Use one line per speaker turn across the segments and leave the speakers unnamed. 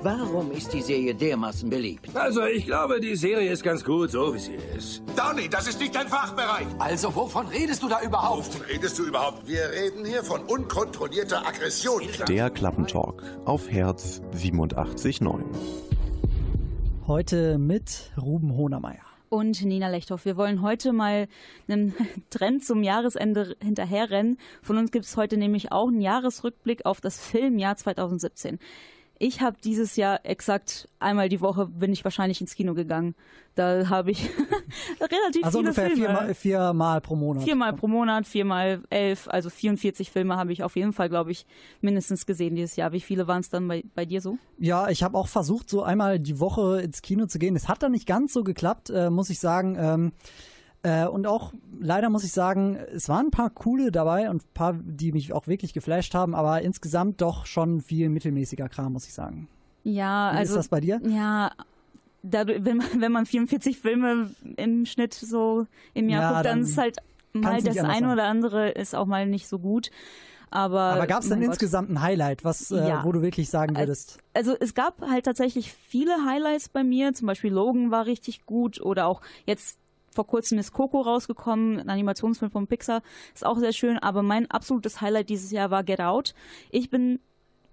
Warum ist die Serie dermaßen beliebt?
Also, ich glaube, die Serie ist ganz gut, so wie sie ist.
Donny, das ist nicht dein Fachbereich.
Also, wovon redest du da überhaupt?
Wovon redest du überhaupt? Wir reden hier von unkontrollierter Aggression.
Der Klappentalk auf Herz 87.9.
Heute mit Ruben Hohnermeier
und Nina Lechthoff. Wir wollen heute mal einen Trend zum Jahresende hinterherrennen. Von uns gibt es heute nämlich auch einen Jahresrückblick auf das Filmjahr 2017. Ich habe dieses Jahr exakt einmal die Woche bin ich wahrscheinlich ins Kino gegangen. Da habe ich relativ
also
viele
ungefähr
Filme.
Viermal, viermal pro Monat.
Viermal pro Monat, viermal elf, also 44 Filme habe ich auf jeden Fall, glaube ich, mindestens gesehen dieses Jahr. Wie viele waren es dann bei, bei dir so?
Ja, ich habe auch versucht, so einmal die Woche ins Kino zu gehen. Es hat dann nicht ganz so geklappt, äh, muss ich sagen. Ähm, äh, und auch leider muss ich sagen, es waren ein paar coole dabei und ein paar, die mich auch wirklich geflasht haben, aber insgesamt doch schon viel mittelmäßiger Kram, muss ich sagen.
Ja,
Wie
also.
ist das bei dir?
Ja, dadurch, wenn, man, wenn man 44 Filme im Schnitt so im Jahr
Ja,
guckt, dann
dann
ist halt mal das eine
sein.
oder andere ist auch mal nicht so gut. Aber,
Aber gab es denn insgesamt ein Highlight, was, äh,
Ja.
wo du wirklich sagen würdest?
Also es gab halt tatsächlich viele Highlights bei mir. Zum Beispiel Logan war richtig gut oder auch jetzt vor kurzem ist Coco rausgekommen, ein Animationsfilm von Pixar. Ist auch sehr schön, aber mein absolutes Highlight dieses Jahr war Get Out. Ich bin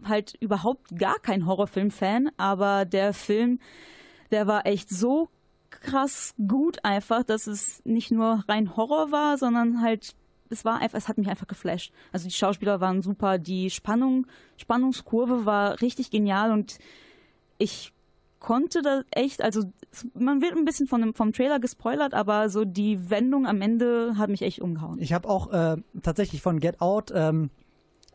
halt überhaupt gar kein Horrorfilm-Fan, aber der Film, der war echt so krass gut einfach, dass es nicht nur rein Horror war, sondern halt es war einfach, es hat mich einfach geflasht. Also die Schauspieler waren super, die Spannung, Spannungskurve war richtig genial und ich konnte da echt, also man wird ein bisschen von vom Trailer gespoilert, aber so die Wendung am Ende hat mich echt umgehauen.
Ich habe auch äh, tatsächlich von Get Out ähm,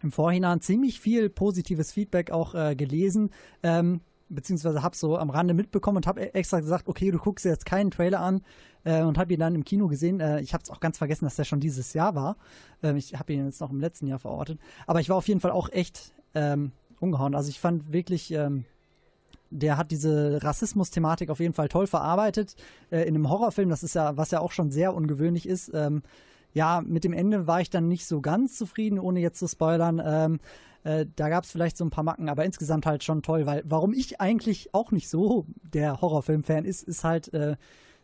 im Vorhinein ziemlich viel positives Feedback auch äh, gelesen, ähm, beziehungsweise habe so am Rande mitbekommen und habe extra gesagt, okay, du guckst jetzt keinen Trailer an äh, und habe ihn dann im Kino gesehen. Äh, ich habe es auch ganz vergessen, dass der schon dieses Jahr war. Ähm, ich habe ihn jetzt noch im letzten Jahr verortet. Aber ich war auf jeden Fall auch echt ähm, umgehauen. Also ich fand wirklich... Ähm, der hat diese Rassismus-Thematik auf jeden Fall toll verarbeitet. Äh, in einem Horrorfilm, das ist ja, was ja auch schon sehr ungewöhnlich ist. Ähm, ja, mit dem Ende war ich dann nicht so ganz zufrieden, ohne jetzt zu spoilern. Ähm, äh, da gab es vielleicht so ein paar Macken, aber insgesamt halt schon toll, weil warum ich eigentlich auch nicht so der Horrorfilm-Fan ist, ist halt, äh,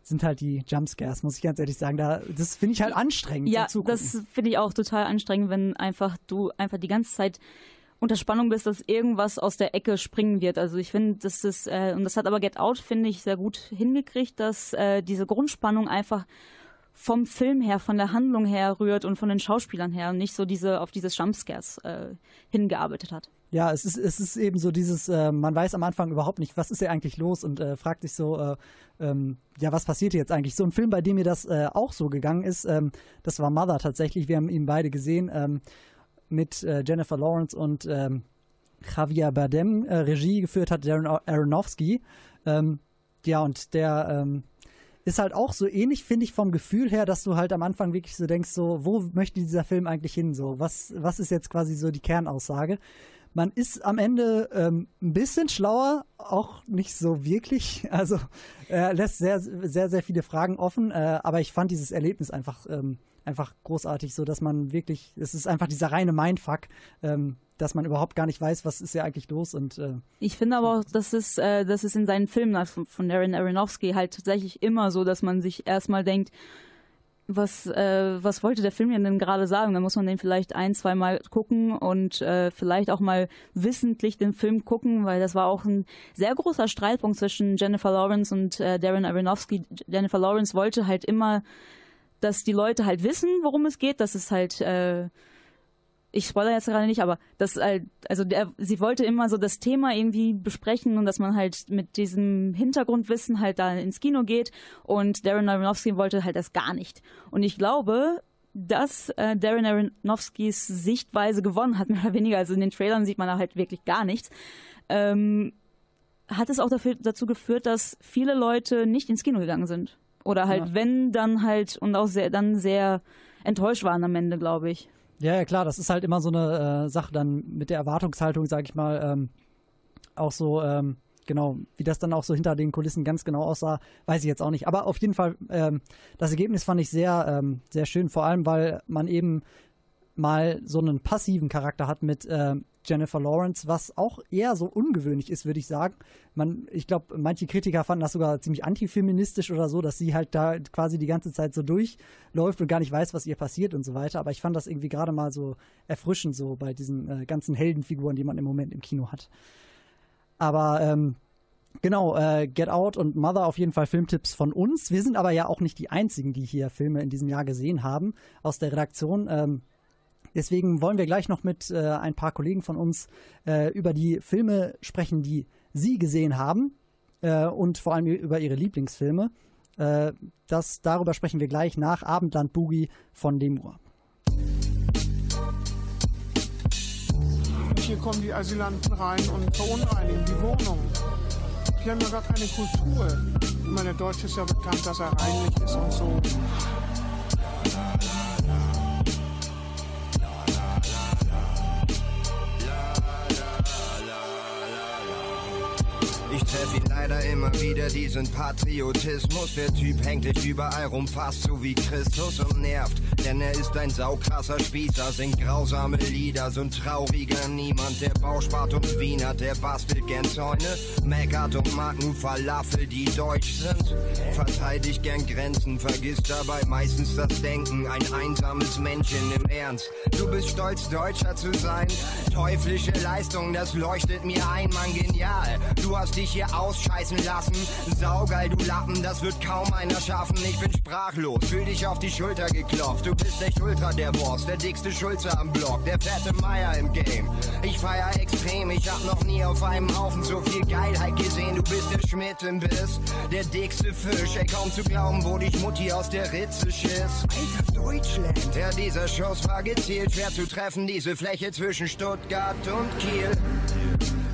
sind halt die Jumpscares, muss ich ganz ehrlich sagen. Da, das finde ich halt anstrengend.
Ja, das finde ich auch total anstrengend, wenn einfach du einfach die ganze Zeit unter Spannung bist, dass irgendwas aus der Ecke springen wird. Also ich finde, das ist, äh, und das hat aber Get Out, finde ich, sehr gut hingekriegt, dass äh, diese Grundspannung einfach vom Film her, von der Handlung her rührt und von den Schauspielern her und nicht so diese auf diese Jumpscares äh, hingearbeitet hat.
Ja, es ist, es ist eben so dieses, äh, man weiß am Anfang überhaupt nicht, was ist hier eigentlich los und äh, fragt sich so, äh, ähm, ja, was passiert hier jetzt eigentlich? So ein Film, bei dem mir das äh, auch so gegangen ist, ähm, das war Mother tatsächlich, wir haben ihn beide gesehen, ähm, mit äh, Jennifer Lawrence und ähm, Javier Bardem äh, Regie geführt hat, Darren Aronofsky. Ähm, ja, und der ähm, ist halt auch so ähnlich, finde ich, vom Gefühl her, dass du halt am Anfang wirklich so denkst, so, wo möchte dieser Film eigentlich hin? So, was, was ist jetzt quasi so die Kernaussage? Man ist am Ende ähm, ein bisschen schlauer, auch nicht so wirklich. Also er lässt sehr, sehr, sehr viele Fragen offen, äh, aber ich fand dieses Erlebnis einfach, ähm, einfach großartig, so dass man wirklich, es ist einfach dieser reine Mindfuck, ähm, dass man überhaupt gar nicht weiß, was ist hier eigentlich los und äh,
Ich finde aber auch, dass es, äh, dass es in seinen Filmen also von Darren Aronofsky halt tatsächlich immer so, dass man sich erstmal denkt, was, äh, was wollte der Film denn gerade sagen? Da muss man den vielleicht ein, zwei Mal gucken und äh, vielleicht auch mal wissentlich den Film gucken, weil das war auch ein sehr großer Streitpunkt zwischen Jennifer Lawrence und äh, Darren Aronofsky. Jennifer Lawrence wollte halt immer, dass die Leute halt wissen, worum es geht, dass es halt äh, ich spoilere jetzt gerade nicht, aber das, äh, also der, sie wollte immer so das Thema irgendwie besprechen und dass man halt mit diesem Hintergrundwissen halt da ins Kino geht und Darren Aronofsky wollte halt das gar nicht. Und ich glaube, dass äh, Darren Aronofskys Sichtweise gewonnen hat, mehr oder weniger. Also in den Trailern sieht man da halt wirklich gar nichts. Ähm, hat es auch dafür, dazu geführt, dass viele Leute nicht ins Kino gegangen sind. Oder halt,
Ja.
wenn, dann halt und auch sehr, dann sehr enttäuscht waren am Ende, glaube ich.
Ja, ja, klar, das ist halt immer so eine äh, Sache dann mit der Erwartungshaltung, sag ich mal, ähm, auch so, ähm, genau, wie das dann auch so hinter den Kulissen ganz genau aussah, weiß ich jetzt auch nicht. Aber auf jeden Fall, ähm, das Ergebnis fand ich sehr, ähm, sehr schön, vor allem, weil man eben mal so einen passiven Charakter hat mit äh, Jennifer Lawrence, was auch eher so ungewöhnlich ist, würde ich sagen. Man, ich glaube, manche Kritiker fanden das sogar ziemlich antifeministisch oder so, dass sie halt da quasi die ganze Zeit so durchläuft und gar nicht weiß, was ihr passiert und so weiter. Aber ich fand das irgendwie gerade mal so erfrischend, so bei diesen äh, ganzen Heldenfiguren, die man im Moment im Kino hat. Aber ähm, Genau, äh, Get Out und Mother auf jeden Fall Filmtipps von uns. Wir sind aber ja auch nicht die Einzigen, die hier Filme in diesem Jahr gesehen haben aus der Redaktion. Ähm, deswegen wollen wir gleich noch mit äh, ein paar Kollegen von uns äh, über die Filme sprechen, die sie gesehen haben äh, und vor allem über ihre Lieblingsfilme. Äh, das, darüber sprechen wir gleich nach Abendland Boogie von Lemur.
Und hier kommen die Asylanten rein und verunreinigen die Wohnung. Die haben ja gar keine Kultur. Ich meine, der Deutsche ist ja bekannt, dass er reinlich ist und so.
Leider immer wieder, diesen Patriotismus. Der Typ hängt dich überall rum, fast so wie Christus und nervt. Denn er ist ein saukrasser Spießer, singt grausame Lieder, so ein trauriger Niemand. Der Bauspart und Wiener, der bastelt gern Zäune, meckert und mag nur Falafel, die deutsch sind. Verteidigt gern Grenzen, vergisst dabei meistens das Denken. Ein einsames Männchen im Ernst. Du bist stolz, Deutscher zu sein. Teuflische Leistung, das leuchtet mir ein, Mann, genial. Du hast dich hier ausscheißen lassen. Saugeil, du Lappen, das wird kaum einer schaffen. Ich bin sprachlos, fühl dich auf die Schulter geklopft. Du bist echt ultra der Boss, der dickste Schulze am Block, der fette Meier im Game. Ich feier extrem, ich hab noch nie auf einem Haufen so viel Geilheit gesehen. Du bist der Schmidt im Biss, der dickste Fisch. Ey, kaum zu glauben, wo dich Mutti aus der Ritze schiss. Alter Deutschland. Ja, dieser Schuss war gezielt, schwer zu treffen, diese Fläche zwischen Stuttgart und Kiel.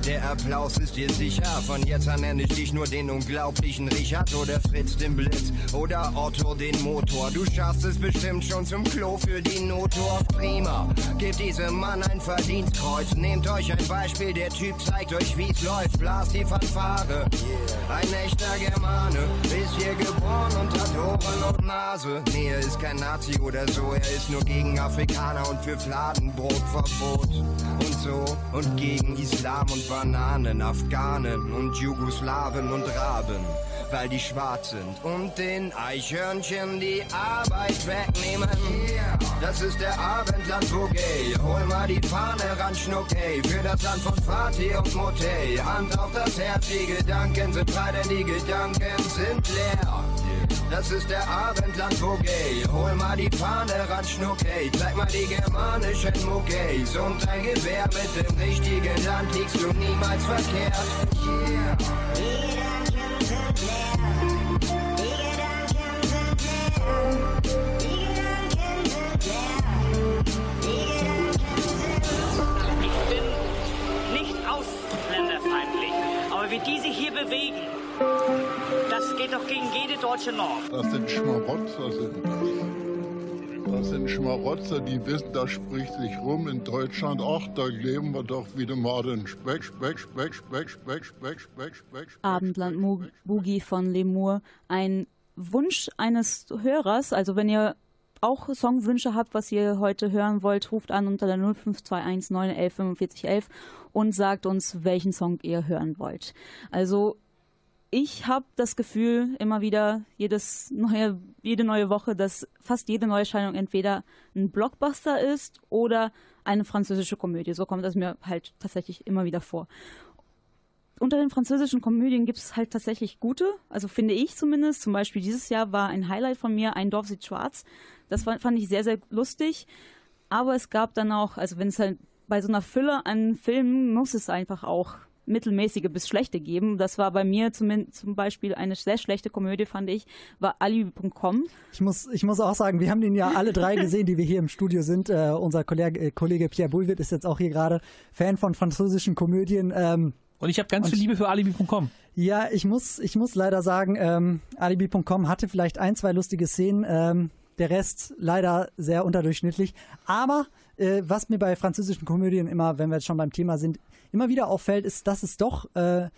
Der Applaus ist dir sicher. Von jetzt an nenne ich dich nur den unglaublichen Richard oder Fritz den Blitz oder Otto den Motor. Du schaffst es bestimmt schon zum Klo für die Notdorf. Prima. Gebt diesem Mann ein Verdienstkreuz. Nehmt euch ein Beispiel, der Typ zeigt euch, wie's läuft. Blast die Fanfare. Ein echter Germane ist hier geboren und hat Ohren und Nase. Nee, er ist kein Nazi oder so. Er ist nur gegen Afrikaner und für Fladenbrotverbot. Und so und gegen Islam und Bananen, Afghanen und Jugoslawen und Raben, weil die schwarz sind und den Eichhörnchen die Arbeit wegnehmen. Das ist der Abendland Boogie. Hol mal die Fahne ran, Schnuckey, für das Land von Fatih und Motey. Hand auf das Herz, die Gedanken sind frei, denn die Gedanken sind leer. Das ist der Abendland Boogie. Hol mal die Fahne ran, Schnuckey. Zeig mal die germanischen Muckeys. Und dein Gewehr mit dem richtigen Land liegst du niemals verkehrt. Die. Die. Die. Die
Ich bin nicht ausländerfeindlich, aber wie diese hier bewegen, das geht doch gegen jede deutsche Norm.
Das sind Schmarotzer, sind das. Das sind Schmarotzer, die wissen, das spricht sich rum in Deutschland. Ach, da leben wir doch wieder mal den Speck, Speck, Speck, Speck, Speck, Speck, Speck, Speck.
Abendland Boogie von Lemur. Ein Wunsch eines Hörers, also wenn ihr auch Songwünsche habt, was ihr heute hören wollt, ruft an unter der 0521 911 4511 und sagt uns, welchen Song ihr hören wollt. Also ich habe das Gefühl immer wieder, jedes neue, jede neue Woche, dass fast jede Neuerscheinung entweder ein Blockbuster ist oder eine französische Komödie. So kommt es mir halt tatsächlich immer wieder vor. Unter den französischen Komödien gibt es halt tatsächlich gute, also finde ich zumindest. Zum Beispiel dieses Jahr war ein Highlight von mir Ein Dorf sieht schwarz. Das fand ich sehr, sehr lustig. Aber es gab dann auch, also wenn es halt bei so einer Fülle an Filmen muss es einfach auch mittelmäßige bis schlechte geben. Das war bei mir zum, zum Beispiel eine sehr schlechte Komödie, fand ich, war alibi.com.
Ich muss, ich muss auch sagen, wir haben den ja alle drei gesehen, die wir hier im Studio sind. Äh, unser Kollege, äh, Kollege Pierre Boulwitt ist jetzt auch hier gerade Fan von französischen Komödien. Ähm,
und ich habe ganz viel Liebe für alibi.com.
Ja, ich muss, ich muss leider sagen, ähm, alibi.com hatte vielleicht ein, zwei lustige Szenen. Ähm, der Rest leider sehr unterdurchschnittlich. Aber äh, was mir bei französischen Komödien immer, wenn wir jetzt schon beim Thema sind, immer wieder auffällt, ist, dass es doch äh,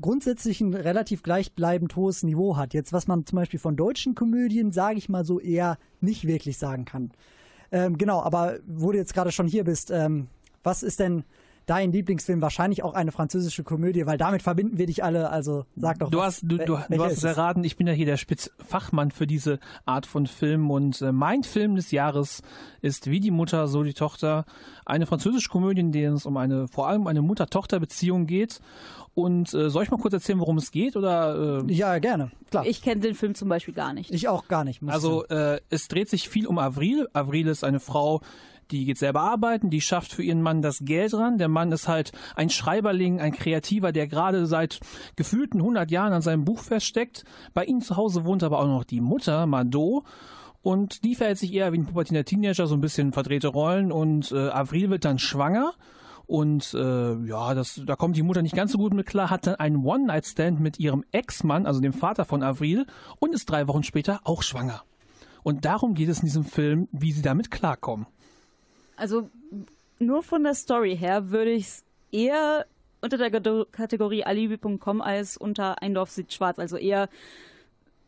grundsätzlich ein relativ gleichbleibend hohes Niveau hat. Jetzt, was man zum Beispiel von deutschen Komödien, sage ich mal so, eher nicht wirklich sagen kann. Ähm, genau, aber wo du jetzt gerade schon hier bist, ähm, was ist denn dein Lieblingsfilm, wahrscheinlich auch eine französische Komödie, weil damit verbinden wir dich alle. Also sag doch.
Du
was,
hast, du, du, du hast es erraten, ich bin ja hier der Spitzfachmann für diese Art von Film und äh, mein Film des Jahres ist Wie die Mutter, so die Tochter. Eine französische Komödie, in der es um eine, vor allem eine Mutter-Tochter-Beziehung geht. Und äh, soll ich mal kurz erzählen, worum es geht? Oder, äh,
Ja, gerne. Klar.
Ich kenne den Film zum Beispiel gar nicht.
Ich auch gar nicht.
Also äh, es dreht sich viel um Avril. Avril ist eine Frau, die geht selber arbeiten, die schafft für ihren Mann das Geld ran. Der Mann ist halt ein Schreiberling, ein Kreativer, der gerade seit gefühlten 100 Jahren an seinem Buch feststeckt. Bei ihm zu Hause wohnt aber auch noch die Mutter, Mado. Und die verhält sich eher wie ein pubertiner Teenager, so ein bisschen verdrehte Rollen. Und äh, Avril wird dann schwanger. Und äh, ja, das, da kommt die Mutter nicht ganz so gut mit klar, hat dann einen One-Night-Stand mit ihrem Ex-Mann, also dem Vater von Avril, und ist drei Wochen später auch schwanger. Und darum geht es in diesem Film, wie sie damit klarkommen.
Also nur von der Story her würde ich es eher unter der Kategorie alibi.com als unter Eindorf sieht schwarz, also eher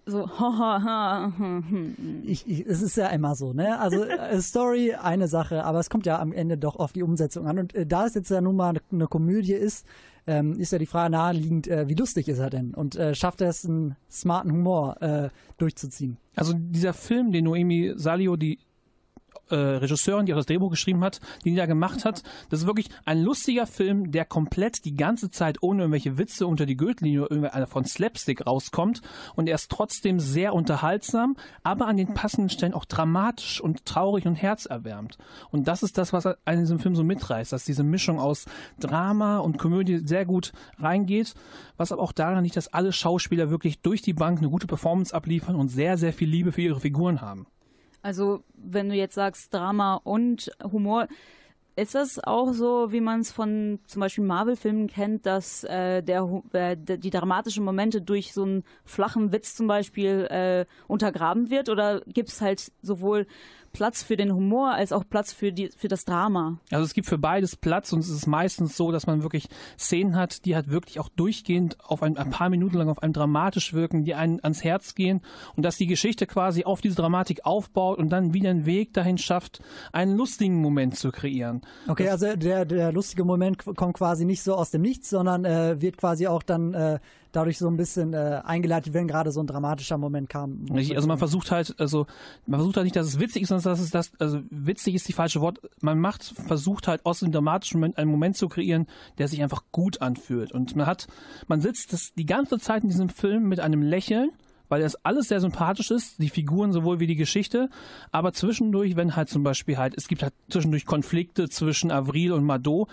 so ha ha ha hm, hm.
Ich, ich, es ist ja immer so, ne? Also äh, Story eine Sache, aber es kommt ja am Ende doch auf die Umsetzung an. Und äh, da es jetzt ja nun mal eine, eine Komödie ist, ähm, ist ja die Frage naheliegend, äh, wie lustig ist er denn? Und äh, schafft er es, einen smarten Humor äh, durchzuziehen?
Also dieser Film, den Noemi Salio, die äh, Regisseurin, die auch das Drehbuch geschrieben hat, den die da gemacht hat, das ist wirklich ein lustiger Film, der komplett die ganze Zeit ohne irgendwelche Witze unter die Gürtellinie oder von Slapstick rauskommt und er ist trotzdem sehr unterhaltsam, aber an den passenden Stellen auch dramatisch und traurig und herzerwärmend. Und das ist das, was einen in diesem Film so mitreißt, dass diese Mischung aus Drama und Komödie sehr gut reingeht, was aber auch daran liegt, dass alle Schauspieler wirklich durch die Bank eine gute Performance abliefern und sehr, sehr viel Liebe für ihre Figuren haben.
Also wenn du jetzt sagst Drama und Humor, ist das auch so, wie man es von zum Beispiel Marvel-Filmen kennt, dass äh, der, äh, die dramatischen Momente durch so einen flachen Witz zum Beispiel äh, untergraben wird? Oder gibt es halt sowohl Platz für den Humor als auch Platz für, die, für das Drama?
Also es gibt für beides Platz und es ist meistens so, dass man wirklich Szenen hat, die halt wirklich auch durchgehend auf ein, ein paar Minuten lang auf einem dramatisch wirken, die einen ans Herz gehen und dass die Geschichte quasi auf diese Dramatik aufbaut und dann wieder einen Weg dahin schafft, einen lustigen Moment zu kreieren.
Okay, also der, der lustige Moment kommt quasi nicht so aus dem Nichts, sondern äh, wird quasi auch dann äh, dadurch so ein bisschen äh, eingeleitet, wenn gerade so ein dramatischer Moment kam.
Richtig, also man versucht halt, also man versucht halt nicht, dass es witzig ist, sondern dass es das, also witzig ist die falsche Wort. Man macht, versucht halt aus dem dramatischen Moment einen Moment zu kreieren, der sich einfach gut anfühlt. Und man hat, man sitzt das die ganze Zeit in diesem Film mit einem Lächeln, weil das alles sehr sympathisch ist, die Figuren sowohl wie die Geschichte, aber zwischendurch, wenn halt zum Beispiel halt, es gibt halt zwischendurch Konflikte zwischen Avril und Mado,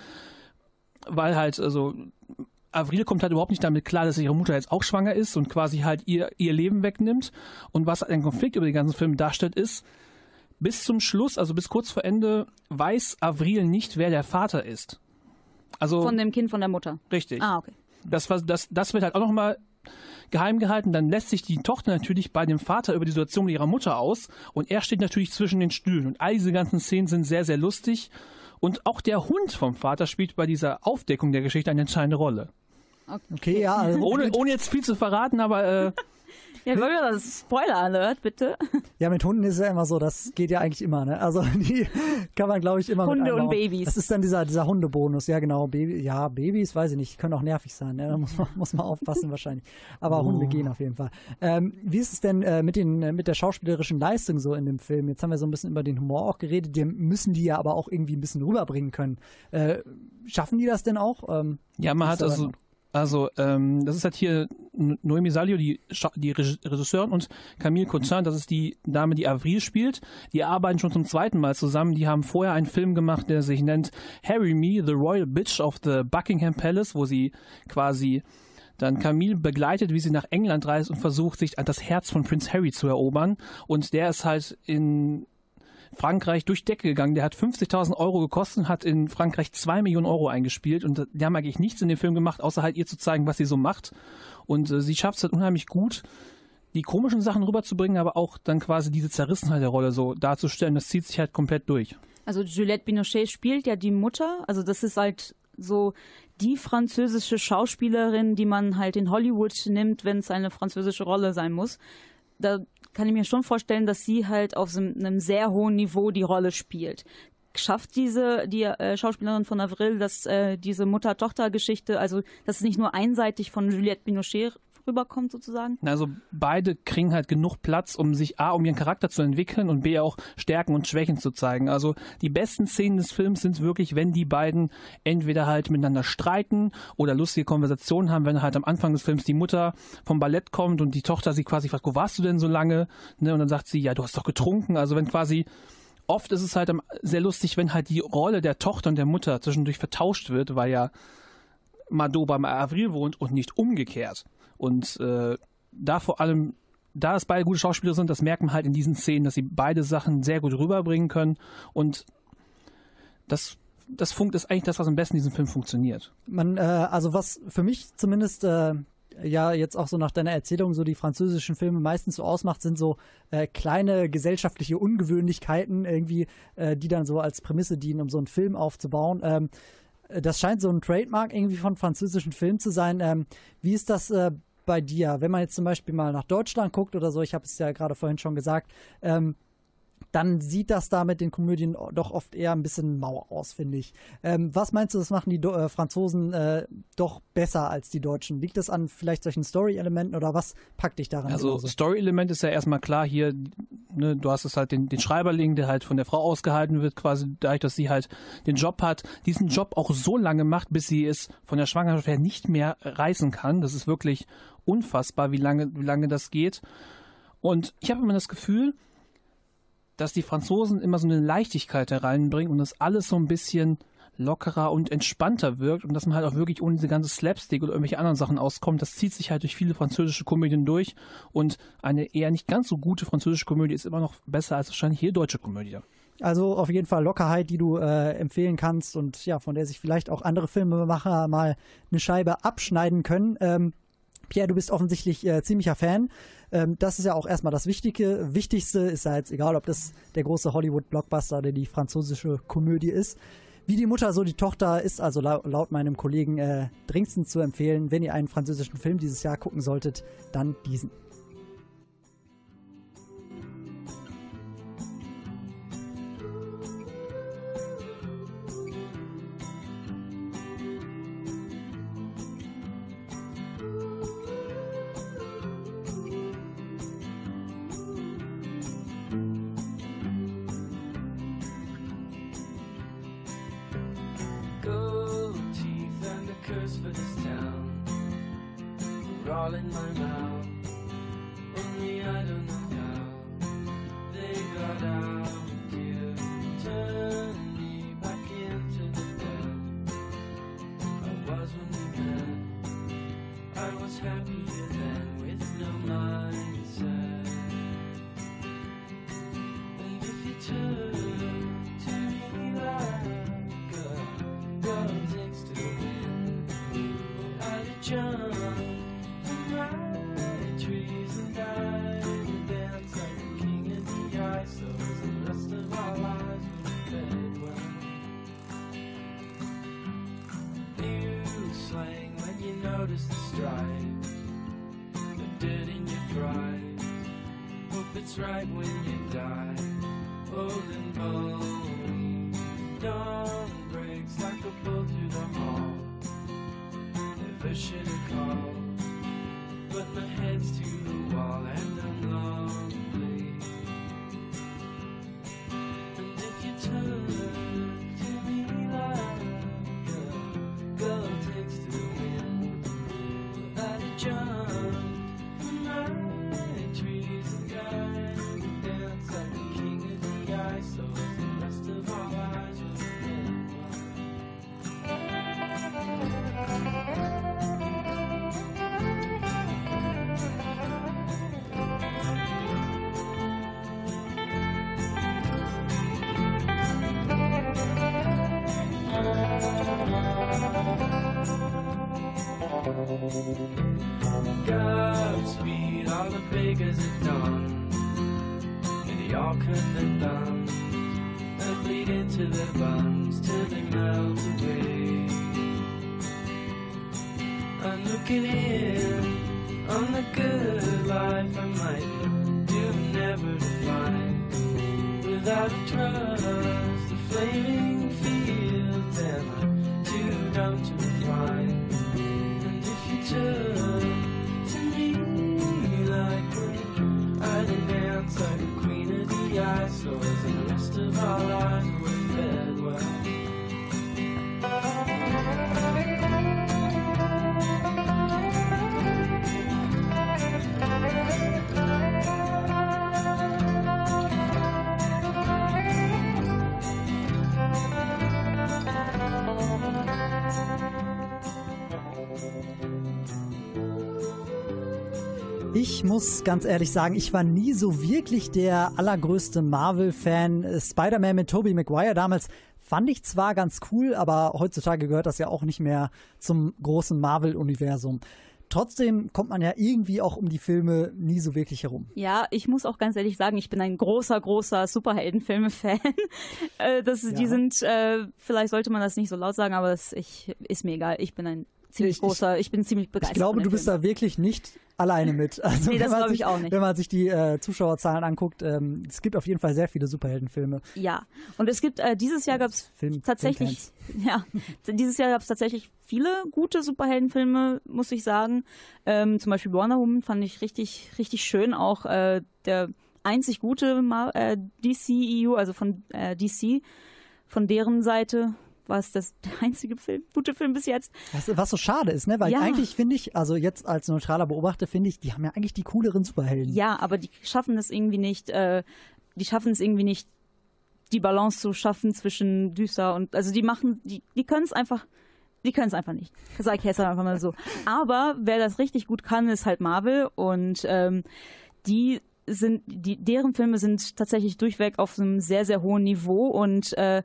weil halt, also Avril kommt halt überhaupt nicht damit klar, dass ihre Mutter jetzt auch schwanger ist und quasi halt ihr, ihr Leben wegnimmt. Und was ein Konflikt über den ganzen Film darstellt, ist, bis zum Schluss, also bis kurz vor Ende, weiß Avril nicht, wer der Vater ist. Also
Von dem Kind von der Mutter.
richtig.
Ah, okay.
Das, das, das wird halt auch nochmal geheim gehalten. Dann lässt sich die Tochter natürlich bei dem Vater über die Situation mit ihrer Mutter aus und er steht natürlich zwischen den Stühlen. Und all diese ganzen Szenen sind sehr, sehr lustig. Und auch der Hund vom Vater spielt bei dieser Aufdeckung der Geschichte eine entscheidende Rolle.
Okay, ja. Also,
Ohne, ohne jetzt viel zu verraten, aber äh,
Ja, wollen wir das Spoiler-Alert, bitte?
Ja, mit Hunden ist es ja immer so, das geht ja eigentlich immer, ne? Also die kann man, glaube ich, immer
Hunde
mit
und
einbauen.
Babys.
Das ist dann dieser, dieser Hundebonus, ja genau. Baby, ja, Babys, weiß ich nicht, können auch nervig sein, ne? Da muss man, muss man aufpassen wahrscheinlich. Aber Hunde gehen auf jeden Fall. Ähm, wie ist es denn äh, mit, den, äh, mit der schauspielerischen Leistung so in dem Film? Jetzt haben wir so ein bisschen über den Humor auch geredet, den müssen die ja aber auch irgendwie ein bisschen rüberbringen können. Äh, schaffen die das denn auch? Ähm,
Ja, man hat also,
noch-
also ähm, das ist halt hier Noemi Salio, die, die Reg- Regisseurin und Camille Cotin, das ist die Dame, die Avril spielt. Die arbeiten schon zum zweiten Mal zusammen. Die haben vorher einen Film gemacht, der sich nennt Harry Me, The Royal Bitch of the Buckingham Palace, wo sie quasi dann Camille begleitet, wie sie nach England reist und versucht, sich an das Herz von Prince Harry zu erobern. Und der ist halt in Frankreich durch Decke gegangen. Der hat 50.000 Euro gekostet hat in Frankreich 2 Millionen Euro eingespielt. Und die haben eigentlich nichts in dem Film gemacht, außer halt ihr zu zeigen, was sie so macht. Und äh, sie schafft es halt unheimlich gut, die komischen Sachen rüberzubringen, aber auch dann quasi diese Zerrissenheit der Rolle so darzustellen. Das zieht sich halt komplett durch.
Also Juliette Binochet spielt ja die Mutter. Also das ist halt so die französische Schauspielerin, die man halt in Hollywood nimmt, wenn es eine französische Rolle sein muss. Da kann ich mir schon vorstellen, dass sie halt auf so einem sehr hohen Niveau die Rolle spielt. schafft diese die äh, Schauspielerin von Avril, dass äh, diese Mutter-Tochter-Geschichte, also dass es nicht nur einseitig von Juliette Binochet rüberkommt sozusagen?
Also beide kriegen halt genug Platz, um sich A, um ihren Charakter zu entwickeln und B, auch Stärken und Schwächen zu zeigen. Also die besten Szenen des Films sind wirklich, wenn die beiden entweder halt miteinander streiten oder lustige Konversationen haben, wenn halt am Anfang des Films die Mutter vom Ballett kommt und die Tochter sie quasi fragt, wo warst du denn so lange? Ne, und dann sagt sie, ja, du hast doch getrunken. Also wenn quasi oft ist es halt sehr lustig, wenn halt die Rolle der Tochter und der Mutter zwischendurch vertauscht wird, weil ja Mado beim Avril wohnt und nicht umgekehrt. Und äh, da vor allem, da es beide gute Schauspieler sind, das merkt man halt in diesen Szenen, dass sie beide Sachen sehr gut rüberbringen können. Und das, das Funkt ist eigentlich das, was am besten in diesem Film funktioniert.
Man, äh, also was für mich zumindest äh, ja jetzt auch so nach deiner Erzählung so die französischen Filme meistens so ausmacht, sind so äh, kleine gesellschaftliche Ungewöhnlichkeiten irgendwie, äh, die dann so als Prämisse dienen, um so einen Film aufzubauen. Ähm, das scheint so ein Trademark irgendwie von französischen Filmen zu sein. Ähm, wie ist das äh, bei dir? Wenn man jetzt zum Beispiel mal nach Deutschland guckt oder so, ich habe es ja gerade vorhin schon gesagt, ähm, dann sieht das da mit den Komödien doch oft eher ein bisschen mau aus, finde ich. Ähm, was meinst du, das machen die Do äh, Franzosen äh, doch besser als die Deutschen? Liegt das an vielleicht solchen Story-Elementen oder was packt dich daran?
Also so? Story-Element ist ja erstmal klar hier, ne, du hast es halt den, den Schreiberling, der halt von der Frau ausgehalten wird, quasi dadurch, dass sie halt den Job hat, diesen Job auch so lange macht, bis sie es von der Schwangerschaft her nicht mehr reißen kann. Das ist wirklich unfassbar, wie lange, wie lange das geht. Und ich habe immer das Gefühl, dass die Franzosen immer so eine Leichtigkeit hereinbringen und das alles so ein bisschen lockerer und entspannter wirkt und dass man halt auch wirklich ohne diese ganze Slapstick oder irgendwelche anderen Sachen auskommt. Das zieht sich halt durch viele französische Komödien durch und eine eher nicht ganz so gute französische Komödie ist immer noch besser als wahrscheinlich jede deutsche Komödie.
Also auf jeden Fall Lockerheit, die du äh, empfehlen kannst und ja, von der sich vielleicht auch andere Filmemacher mal eine Scheibe abschneiden können. Ähm, Pierre, du bist offensichtlich äh, ziemlicher Fan. Ähm, das ist ja auch erstmal das Wichtige. Wichtigste ist ja jetzt egal, ob das der große Hollywood-Blockbuster oder die französische Komödie ist. Wie die Mutter, so die Tochter ist also laut, laut meinem Kollegen äh, dringendstens zu empfehlen. Wenn ihr einen französischen Film dieses Jahr gucken solltet, dann diesen.
playing when you notice the stripes, the dirt in your thrice. Hope it's right when you die. Old and bony, dawn breaks like a bull through the hall. Never should have called, but my head's to the wall and the looking in
Ich muss ganz ehrlich sagen, ich war nie so wirklich der allergrößte Marvel-Fan. Spider-Man mit Tobey Maguire damals fand ich zwar ganz cool, aber heutzutage gehört das ja auch nicht mehr zum großen Marvel-Universum. Trotzdem kommt man ja irgendwie auch um die Filme nie so wirklich herum.
Ja, ich muss auch ganz ehrlich sagen, ich bin ein großer, großer Superheldenfilme-Fan. äh, das, Die sind, äh, vielleicht sollte man das nicht so laut sagen, aber das, ich, ist mir egal. Ich bin ein ziemlich
Ich-
großer, ich bin ziemlich begeistert.
Ich glaube, du bist
Filmen.
da wirklich nicht alleine mit. Also
Nee, das
wenn man
glaube ich
sich-
auch nicht.
Wenn man sich die äh, Zuschauerzahlen anguckt, ähm, es gibt auf jeden Fall sehr viele Superheldenfilme.
Ja, und es gibt, äh, dieses Jahr gab es
Film-
tatsächlich, ja, dieses Jahr gab es tatsächlich viele gute Superheldenfilme, muss ich sagen. Ähm, zum Beispiel Wonder Woman fand ich richtig, richtig schön. Auch äh, der einzig gute Mar äh, DCEU, also von äh, DC, von deren Seite war es das der einzige Film, gute Film bis jetzt.
Was, was so schade ist, ne? Weil
Ja.
eigentlich finde ich, also jetzt als neutraler Beobachter finde ich, die haben ja eigentlich die cooleren Superhelden.
Ja, aber die schaffen es irgendwie nicht, äh, die schaffen es irgendwie nicht, die Balance zu schaffen zwischen düster und, also die machen, die, die können es einfach, die können es einfach nicht. Sag ich jetzt einfach mal so. Aber wer das richtig gut kann, ist halt Marvel und ähm, die sind, die, deren Filme sind tatsächlich durchweg auf einem sehr, sehr hohen Niveau und äh,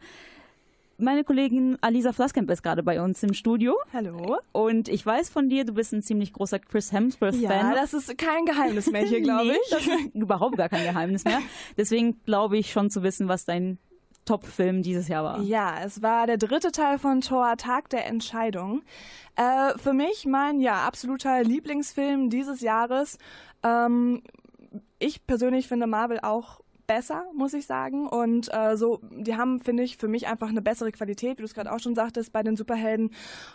meine Kollegin Alisa Flaskamp ist gerade bei uns im Studio.
Hallo.
Und ich weiß von dir, du bist ein ziemlich großer Chris Hemsworth-Fan.
Ja, das ist kein Geheimnis mehr hier, glaube
nee,
ich.
Das ist überhaupt gar kein Geheimnis mehr. Deswegen glaube ich schon zu wissen, was dein Top-Film dieses Jahr war.
Ja, es war der dritte Teil von Thor, Tag der Entscheidung. Äh, für mich mein ja absoluter Lieblingsfilm dieses Jahres. Ähm, ich persönlich finde Marvel auch besser, muss ich sagen. Und äh, so, die haben, finde ich, für mich einfach eine bessere Qualität, wie du es gerade auch schon sagtest, bei den Superhelden.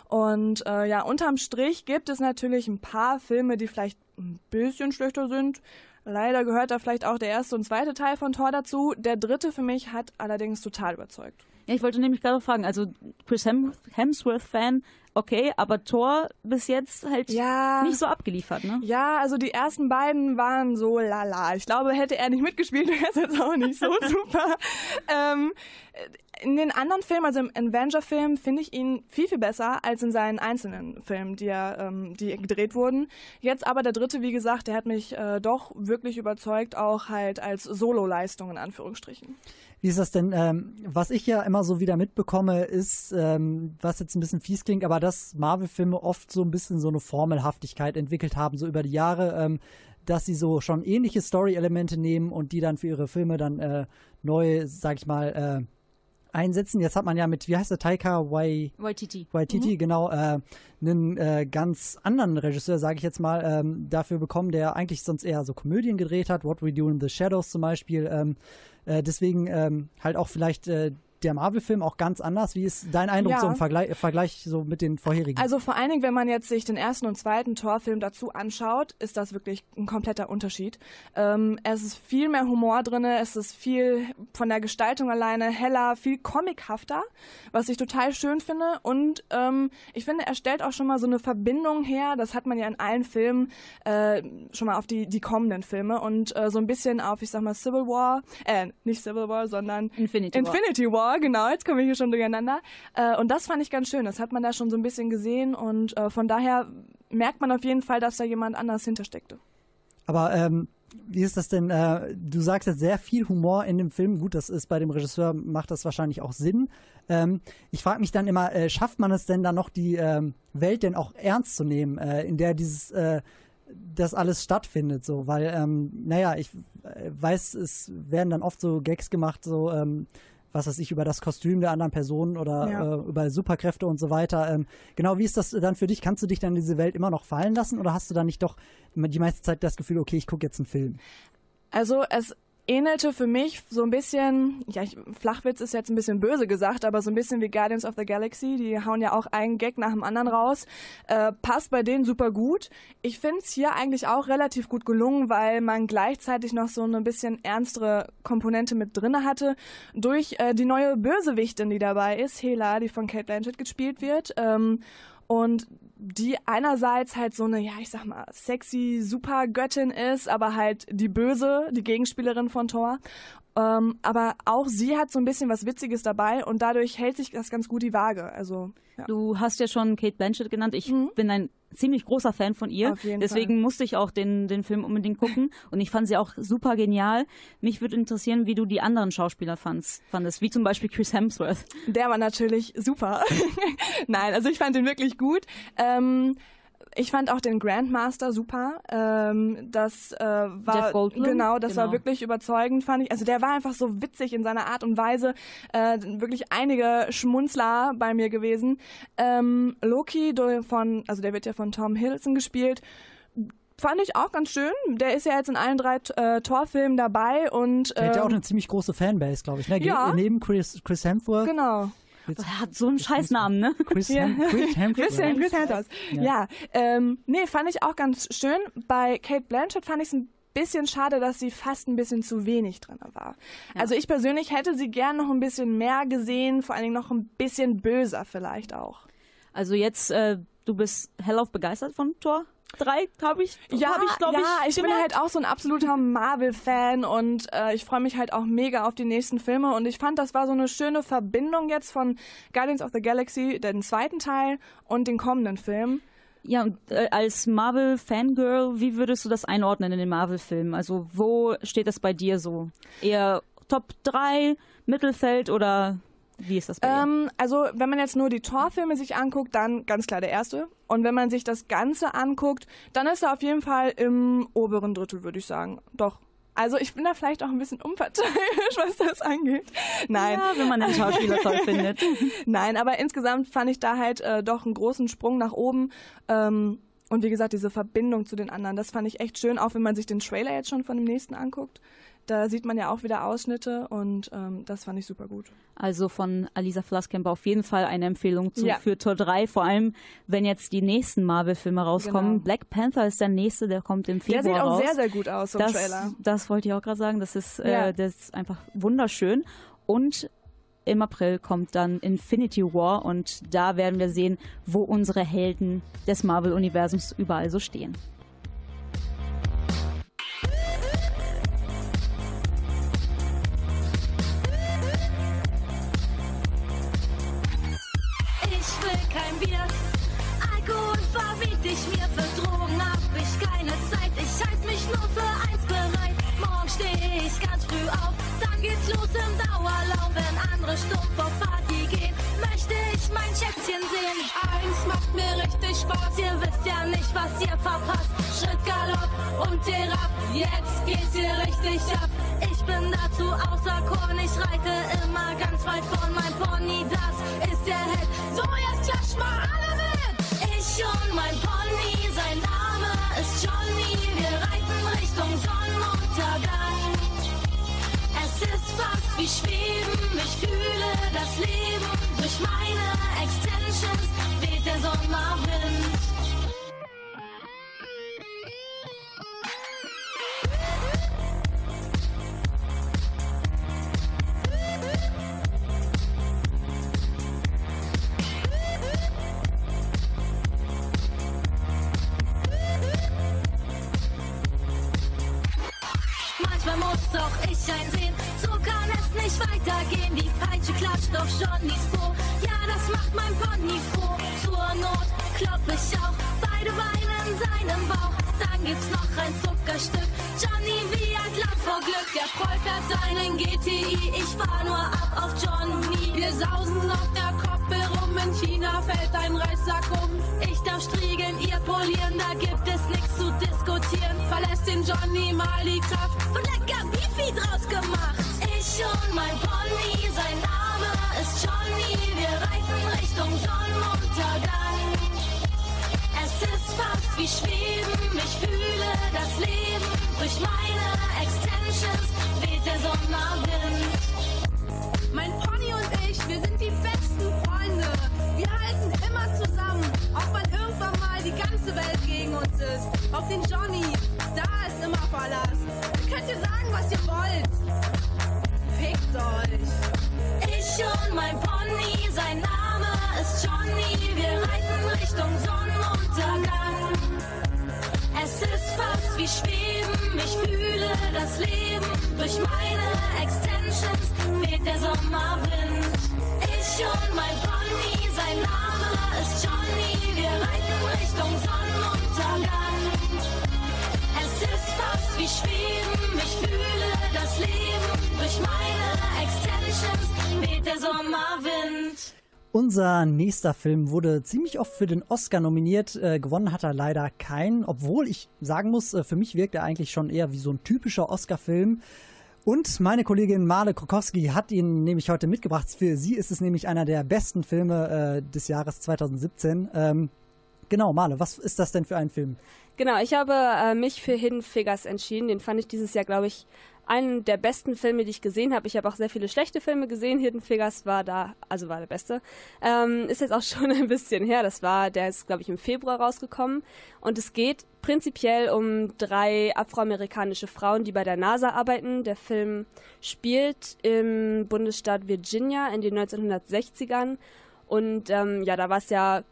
Und äh, ja, unterm Strich gibt es natürlich ein paar Filme, die vielleicht ein bisschen schlechter sind. Leider gehört da vielleicht auch der erste und zweite Teil von Thor dazu. Der dritte für mich hat allerdings total überzeugt.
Ja, ich wollte nämlich gerade fragen, also Chris Hem Hemsworth-Fan, okay, aber Thor bis jetzt halt
Ja.
nicht so abgeliefert, ne?
Ja, also die ersten beiden waren so lala. Ich glaube, hätte er nicht mitgespielt, wäre es jetzt auch nicht so super. ähm, in den anderen Filmen, also im Avenger-Film, finde ich ihn viel, viel besser als in seinen einzelnen Filmen, die, er, ähm, die gedreht wurden. Jetzt aber der dritte, wie gesagt, der hat mich äh, doch wirklich überzeugt, auch halt als Solo-Leistung in Anführungsstrichen.
Wie ist das denn? Ähm, was ich ja immer so wieder mitbekomme, ist, ähm, was jetzt ein bisschen fies klingt, aber dass Marvel-Filme oft so ein bisschen so eine Formelhaftigkeit entwickelt haben, so über die Jahre, ähm, dass sie so schon ähnliche Story-Elemente nehmen und die dann für ihre Filme dann äh, neu, sag ich mal, äh, einsetzen. Jetzt hat man ja mit, wie heißt der, Taika Wai
Waititi.
Waititi, genau, äh, einen äh, ganz anderen Regisseur, sage ich jetzt mal, ähm, dafür bekommen, der eigentlich sonst eher so Komödien gedreht hat, What We Do in the Shadows zum Beispiel. Ähm, äh, deswegen ähm, halt auch vielleicht äh, der Marvel-Film auch ganz anders. Wie ist dein Eindruck
Ja.
so im Vergleich, Vergleich so mit den vorherigen?
Also vor allen Dingen, wenn man jetzt sich den ersten und zweiten Torfilm dazu anschaut, ist das wirklich ein kompletter Unterschied. Ähm, es ist viel mehr Humor drin, es ist viel von der Gestaltung alleine heller, viel comichafter, was ich total schön finde. Und ähm, ich finde, er stellt auch schon mal so eine Verbindung her, das hat man ja in allen Filmen, äh, schon mal auf die, die kommenden Filme und äh, so ein bisschen auf, ich sag mal, Civil War, äh, nicht Civil War, sondern
Infinity War.
Infinity War, genau, jetzt komme ich hier schon durcheinander. Äh, und das fand ich ganz schön. Das hat man da schon so ein bisschen gesehen und äh, von daher merkt man auf jeden Fall, dass da jemand anders hintersteckte.
Aber ähm, wie ist das denn? Äh, du sagst jetzt sehr viel Humor in dem Film. Gut, das ist bei dem Regisseur, macht das wahrscheinlich auch Sinn. Ähm, ich frage mich dann immer, schafft man es denn dann noch, die ähm, Welt denn auch ernst zu nehmen, in der dieses das alles stattfindet, so, weil, ähm, naja, ich weiß, es werden dann oft so Gags gemacht, so, was weiß ich, über das Kostüm der anderen Person oder
Ja.
äh, über Superkräfte und so weiter. Ähm, genau, wie ist das dann für dich? Kannst du dich dann in diese Welt immer noch fallen lassen oder hast du dann nicht doch die meiste Zeit das Gefühl, okay, ich gucke jetzt einen Film?
Also es ähnelte für mich so ein bisschen, ja, ich, Flachwitz ist jetzt ein bisschen böse gesagt, aber so ein bisschen wie Guardians of the Galaxy. Die hauen ja auch einen Gag nach dem anderen raus. Äh, passt bei denen super gut. Ich finde es hier eigentlich auch relativ gut gelungen, weil man gleichzeitig noch so eine bisschen ernstere Komponente mit drinne hatte. Durch äh, die neue Bösewichtin, die dabei ist, Hela, die von Kate Blanchett gespielt wird. Ähm, und die einerseits halt so eine, ja, ich sag mal, sexy Supergöttin ist, aber halt die Böse, die Gegenspielerin von Thor. Ähm, aber auch sie hat so ein bisschen was Witziges dabei und dadurch hält sich das ganz gut die Waage. Also, ja.
Du hast ja schon Kate Blanchett genannt. Ich bin ein ziemlich großer Fan von ihr. Deswegen
Fall.
musste ich auch den, den Film unbedingt gucken. Und ich fand sie auch super genial. Mich würde interessieren, wie du die anderen Schauspieler fandst, fandest, wie zum Beispiel Chris Hemsworth.
Der war natürlich super. Nein, also ich fand ihn wirklich gut. Ähm, ich fand auch den Grandmaster super. Ähm, das äh, war genau, das war
Genau.
wirklich überzeugend, fand ich. Also der war einfach so witzig in seiner Art und Weise. Äh, wirklich einige Schmunzler bei mir gewesen. Ähm, Loki von, also der wird ja von Tom Hiddleston gespielt. Fand ich auch ganz schön. Der ist ja jetzt in allen drei äh, Torfilmen dabei und
Der hat ja auch
ähm,
eine ziemlich große Fanbase, glaube ich. Ne?
Ja.
Neben Chris, Chris Hemsworth.
Genau.
Er hat so einen Scheißnamen, ne?
Chris,
Ja.
Hem Chris Hemsworth.
Chris, Chris Hemsworth.
Ja.
Ja, ähm, nee, fand ich auch ganz schön. Bei Kate Blanchett fand ich es ein bisschen schade, dass sie fast ein bisschen zu wenig drin war. Also ich persönlich hätte sie gern noch ein bisschen mehr gesehen, vor allen Dingen noch ein bisschen böser vielleicht auch.
Also jetzt, äh, du bist hellauf begeistert von Tor 3, habe ich,
Ja,
hab ich glaube
ja,
ich,
ich bin
gemerkt.
halt auch so ein absoluter Marvel-Fan und äh, ich freue mich halt auch mega auf die nächsten Filme und ich fand, das war so eine schöne Verbindung jetzt von Guardians of the Galaxy, den zweiten Teil und den kommenden Film.
Ja, und äh, als Marvel-Fangirl, wie würdest du das einordnen in den Marvel-Filmen? Also wo steht das bei dir so? Eher Top 3, Mittelfeld oder wie ist das bei dir?
Ähm, also, wenn man jetzt nur die Torfilme sich anguckt, dann ganz klar der erste. Und wenn man sich das Ganze anguckt, dann ist er auf jeden Fall im oberen Drittel, würde ich sagen. Doch. Also, ich bin da vielleicht auch ein bisschen unparteiisch, was das angeht. Nein.
Ja, wenn man den Schauspieler toll findet.
Nein, aber insgesamt fand ich da halt äh, doch einen großen Sprung nach oben. Ähm, und wie gesagt, diese Verbindung zu den anderen, das fand ich echt schön, auch wenn man sich den Trailer jetzt schon von dem nächsten anguckt. Da sieht man ja auch wieder Ausschnitte und ähm, das fand ich super gut.
Also von Alisa Flasskemper auf jeden Fall eine Empfehlung zu,
Ja.
für Tor 3, vor allem wenn jetzt die nächsten Marvel-Filme rauskommen.
Genau.
Black Panther ist der nächste, der kommt im
Der
Februar
sieht auch
raus.
sehr, sehr gut aus im
das,
Trailer.
Das wollte ich auch gerade sagen, das ist,
Ja.
äh, das ist einfach wunderschön. Und im April kommt dann Infinity War und da werden wir sehen, wo unsere Helden des Marvel-Universums überall so stehen.
Polieren, da gibt es nichts zu diskutieren.
Verlässt den Johnny mal die Kraft.
Und lecker Beefy draus gemacht. Ich und mein Pony, sein Name ist Johnny. Wir reiten Richtung Sonnenuntergang. Es ist fast wie Schweben, ich fühle das Leben. Durch meine Extensions weht der Sommerwind.
Mein Pony und ich, wir sind die besten Freunde. Wir halten immer zusammen, auch wenn irgendwann mal die ganze Welt gegen uns ist. Auf den Johnny, da ist immer Verlass. Ihr könnt ihr sagen, was ihr wollt. Fickt euch.
Ich und mein Pony, sein Name ist Johnny. Wir reiten Richtung Sonnenuntergang. Es ist fast wie Schweben, ich fühle das Leben. Durch meine Extensions weht der Sommerwind. Ich mein Pony, sein Name ist Johnny. Wir reiten Richtung Sonnenuntergang. Es ist fast wie Schweben, ich fühle das Leben. Durch meine Extensions weht der Sommerwind.
Unser nächster Film wurde ziemlich oft für den Oscar nominiert. Äh, gewonnen hat er leider keinen, obwohl ich sagen muss, äh, für mich wirkt er eigentlich schon eher wie so ein typischer Oscar-Film. Und meine Kollegin Marle Krokowski hat ihn nämlich heute mitgebracht. Für sie ist es nämlich einer der besten Filme äh, des Jahres 2017. Ähm, genau, Marle, was ist das denn für ein Film?
Genau, ich habe äh, mich für Hidden Figures entschieden. Den fand ich dieses Jahr, glaube ich, einen der besten Filme, die ich gesehen habe. Ich habe auch sehr viele schlechte Filme gesehen. Hidden Figures war da, also war der beste. Ähm, ist jetzt auch schon ein bisschen her. Das war, der ist, glaube ich, im Februar rausgekommen. Und es geht prinzipiell um drei afroamerikanische Frauen, die bei der NASA arbeiten. Der Film spielt im Bundesstaat Virginia in den 1960ern. Und ähm, ja, da war es ja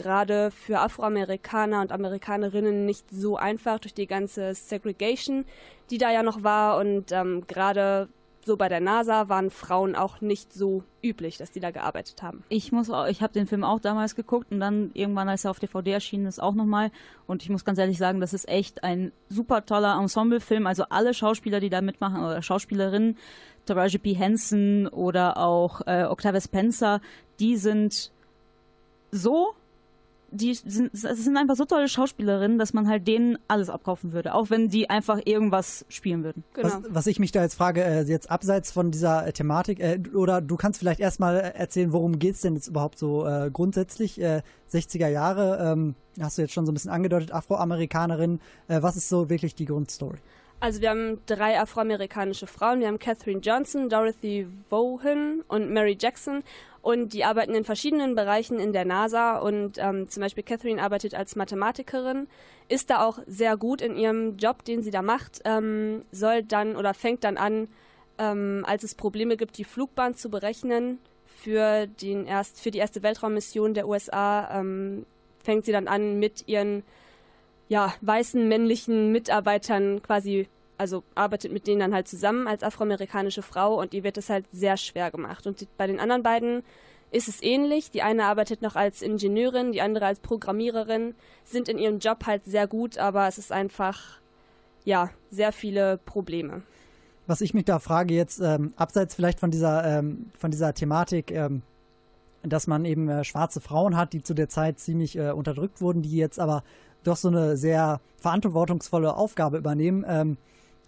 gerade für Afroamerikaner und Amerikanerinnen nicht so einfach durch die ganze Segregation, die da ja noch war. Und ähm, gerade so bei der NASA waren Frauen auch nicht so üblich, dass die da gearbeitet haben.
Ich muss, ich habe den Film auch damals geguckt und dann irgendwann, als er auf DVD erschienen ist, auch nochmal. Und ich muss ganz ehrlich sagen, das ist echt ein super toller Ensemblefilm. Also alle Schauspieler, die da mitmachen oder Schauspielerinnen, Taraji P. Henson oder auch äh, Octavia Spencer, die sind so die sind, es sind einfach so tolle Schauspielerinnen, dass man halt denen alles abkaufen würde, auch wenn die einfach irgendwas spielen würden.
Was, was ich mich da jetzt frage, äh, jetzt abseits von dieser äh, Thematik, äh, oder du kannst vielleicht erstmal äh, erzählen, worum geht's denn jetzt überhaupt so äh, grundsätzlich? Äh, 60er Jahre, ähm, hast du jetzt schon so ein bisschen angedeutet, Afroamerikanerin. Äh, was ist so wirklich die Grundstory?
Also wir haben drei afroamerikanische Frauen. Wir haben Katherine Johnson, Dorothy Vaughan und Mary Jackson. Und die arbeiten in verschiedenen Bereichen in der NASA. Und ähm, zum Beispiel Catherine arbeitet als Mathematikerin, ist da auch sehr gut in ihrem Job, den sie da macht, ähm, soll dann oder fängt dann an, ähm, als es Probleme gibt, die Flugbahn zu berechnen für, den erst, für die erste Weltraummission der USA, ähm, fängt sie dann an, mit ihren ja, weißen männlichen Mitarbeitern quasi, also arbeitet mit denen dann halt zusammen als afroamerikanische Frau und ihr wird es halt sehr schwer gemacht. Und bei den anderen beiden ist es ähnlich. Die eine arbeitet noch als Ingenieurin, die andere als Programmiererin, sind in ihrem Job halt sehr gut, aber es ist einfach, ja, sehr viele Probleme.
Was ich mich da frage jetzt, ähm, abseits vielleicht von dieser, ähm, von dieser Thematik, ähm, dass man eben äh, schwarze Frauen hat, die zu der Zeit ziemlich äh, unterdrückt wurden, die jetzt aber doch so eine sehr verantwortungsvolle Aufgabe übernehmen.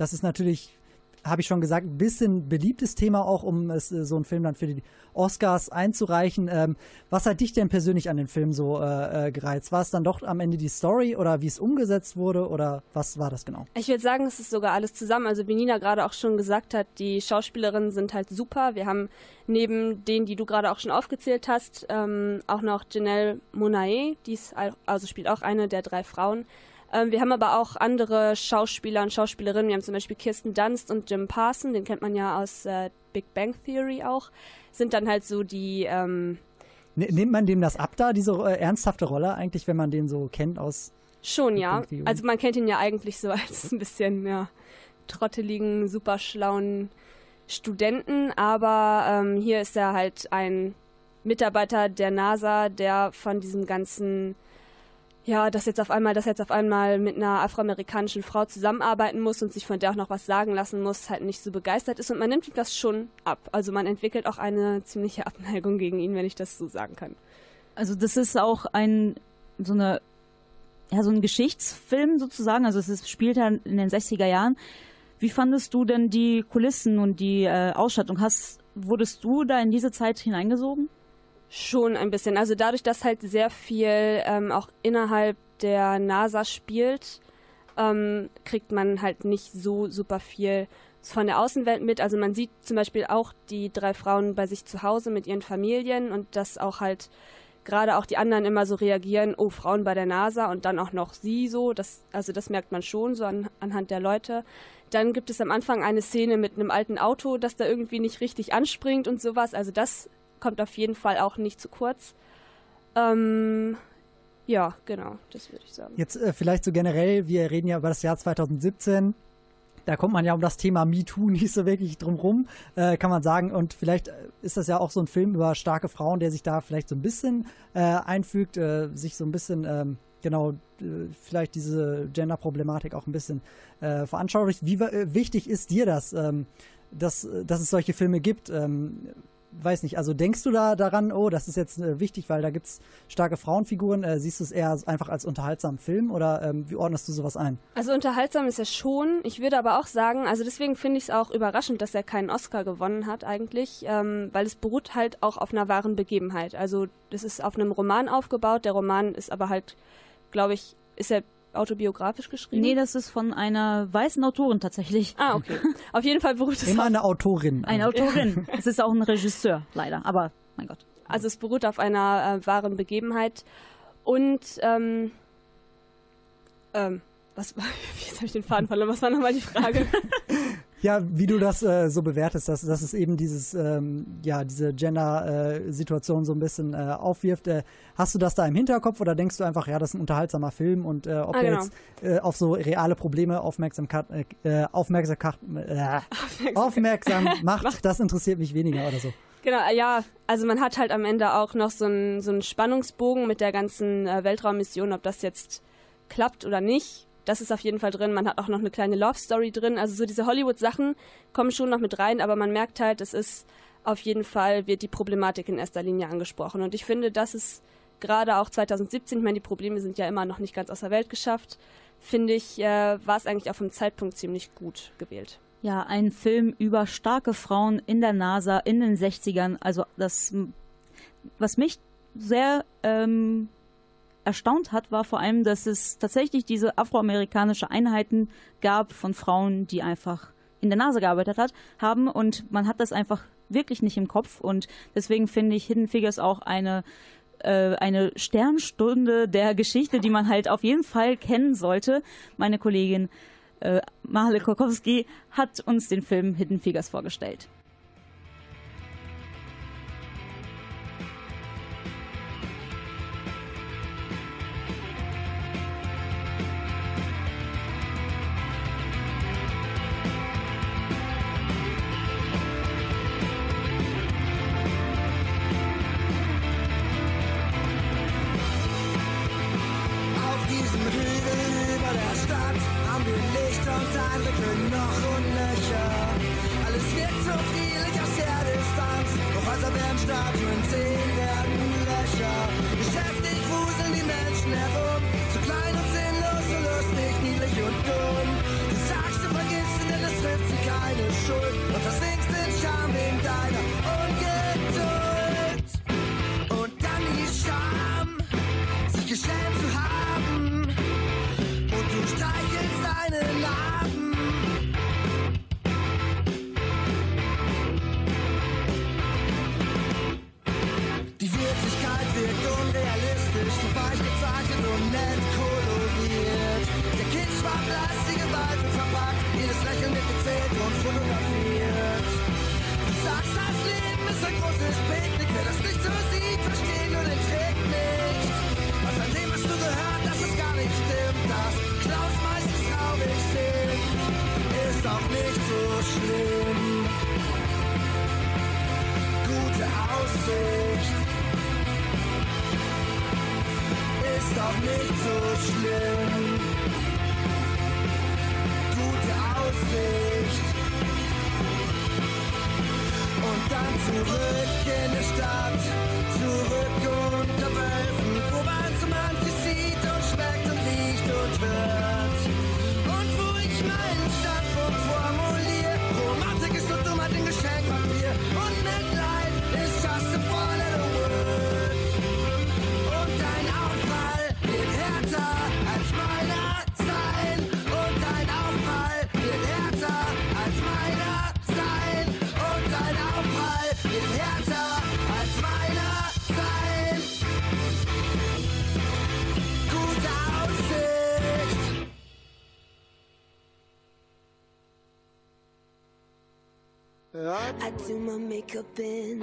Das ist natürlich, habe ich schon gesagt, ein bisschen beliebtes Thema auch, um es, äh, so einen Film dann für die Oscars einzureichen. Ähm, was hat dich denn persönlich an den Film so äh, äh, gereizt? War es dann doch am Ende die Story oder wie es umgesetzt wurde oder was war das genau?
Ich würde sagen, es ist sogar alles zusammen. Also wie Nina gerade auch schon gesagt hat, die Schauspielerinnen sind halt super. Wir haben neben denen, die du gerade auch schon aufgezählt hast, ähm, auch noch Janelle Monae, die ist al- also spielt auch eine der drei Frauen. Ähm, wir haben aber auch andere Schauspieler und Schauspielerinnen. Wir haben zum Beispiel Kirsten Dunst und Jim Parson, den kennt man ja aus äh, Big Bang Theory auch. Sind dann halt so die ähm,
Ne- Nimmt man dem das ab da, diese äh, ernsthafte Rolle eigentlich, wenn man den so kennt aus
Schon,
Big
ja. Also man kennt ihn ja eigentlich so als ein bisschen, ja, trotteligen, super schlauen Studenten, aber ähm, hier ist er halt ein Mitarbeiter der NASA, der von diesem ganzen, ja, dass jetzt auf einmal, dass jetzt auf einmal mit einer afroamerikanischen Frau zusammenarbeiten muss und sich von der auch noch was sagen lassen muss, halt nicht so begeistert ist und man nimmt das schon ab. Also man entwickelt auch eine ziemliche Abneigung gegen ihn, wenn ich das so sagen kann.
Also das ist auch ein so eine ja so ein Geschichtsfilm sozusagen. Also es ist, spielt ja in den 60er Jahren. Wie fandest du denn die Kulissen und die äh, Ausstattung? Hast wurdest du da in diese Zeit hineingesogen?
Schon ein bisschen. Also dadurch, dass halt sehr viel ähm, auch innerhalb der NASA spielt, ähm, kriegt man halt nicht so super viel von der Außenwelt mit. Also man sieht zum Beispiel auch die drei Frauen bei sich zu Hause mit ihren Familien und dass auch halt gerade auch die anderen immer so reagieren, oh, Frauen bei der NASA und dann auch noch sie so. Das, also das merkt man schon so an, anhand der Leute. Dann gibt es am Anfang eine Szene mit einem alten Auto, das da irgendwie nicht richtig anspringt und sowas. Also das kommt auf jeden Fall auch nicht zu kurz. Ähm, ja, genau, das würde ich sagen.
Jetzt äh, vielleicht so generell, wir reden ja über das Jahr 2017. da kommt man ja um das Thema MeToo nicht so wirklich drum rum, äh, kann man sagen. Und vielleicht äh, ist das ja auch so ein Film über starke Frauen, der sich da vielleicht so ein bisschen äh, einfügt, äh, sich so ein bisschen, ähm, genau, äh, vielleicht diese Gender-Problematik auch ein bisschen veranschaulicht. Wie wichtig ist dir das, ähm, dass, dass es solche Filme gibt? Ähm, weiß nicht, also denkst du da daran, oh, das ist jetzt äh, wichtig, weil da gibt es starke Frauenfiguren, äh, siehst du es eher einfach als unterhaltsamen Film oder ähm, wie ordnest du sowas ein?
Also unterhaltsam ist er schon. Ich würde aber auch sagen, also deswegen finde ich es auch überraschend, dass er keinen Oscar gewonnen hat eigentlich, ähm, weil es beruht halt auch auf einer wahren Begebenheit. Also das ist auf einem Roman aufgebaut, der Roman ist aber halt, glaube ich, ist er autobiografisch geschrieben?
Nee, das ist von einer weißen Autorin tatsächlich.
Ah, okay. Auf jeden Fall beruht es
Immer eine Autorin.
Eine Autorin. es ist auch ein Regisseur, leider. Aber, mein Gott.
Also es beruht auf einer äh, wahren Begebenheit. Und, ähm, ähm, was war, jetzt habe ich den Faden verloren, was war nochmal die Frage?
Ja, wie du das äh, so bewertest, dass, dass es eben dieses, ähm, ja, diese Gender-Situation so ein bisschen äh, aufwirft. Äh, hast du das da im Hinterkopf oder denkst du einfach, ja, das ist ein unterhaltsamer Film und äh, ob
Ah,
er
genau.
jetzt äh, auf so reale Probleme Aufmerksamkeit, äh, Aufmerksamkeit, äh, aufmerksam macht, das interessiert mich weniger oder so.
Genau, äh, ja, also man hat halt am Ende auch noch so einen, so einen Spannungsbogen mit der ganzen äh, Weltraummission, ob das jetzt klappt oder nicht. Das ist auf jeden Fall drin. Man hat auch noch eine kleine Love Story drin. Also so diese Hollywood-Sachen kommen schon noch mit rein, aber man merkt halt, es ist auf jeden Fall, wird die Problematik in erster Linie angesprochen. Und ich finde, das ist gerade auch 2017, ich meine, die Probleme sind ja immer noch nicht ganz aus der Welt geschafft, finde ich, äh, war es eigentlich auch vom Zeitpunkt ziemlich gut gewählt.
Ja, ein Film über starke Frauen in der NASA in den 60ern. Also das, was mich sehr ähm, erstaunt hat, war vor allem, dass es tatsächlich diese afroamerikanische Einheiten gab von Frauen, die einfach in der NASA gearbeitet hat, haben und man hat das einfach wirklich nicht im Kopf und deswegen finde ich Hidden Figures auch eine äh, eine Sternstunde der Geschichte, die man halt auf jeden Fall kennen sollte. Meine Kollegin äh, Mahle Kokowski hat uns den Film Hidden Figures vorgestellt.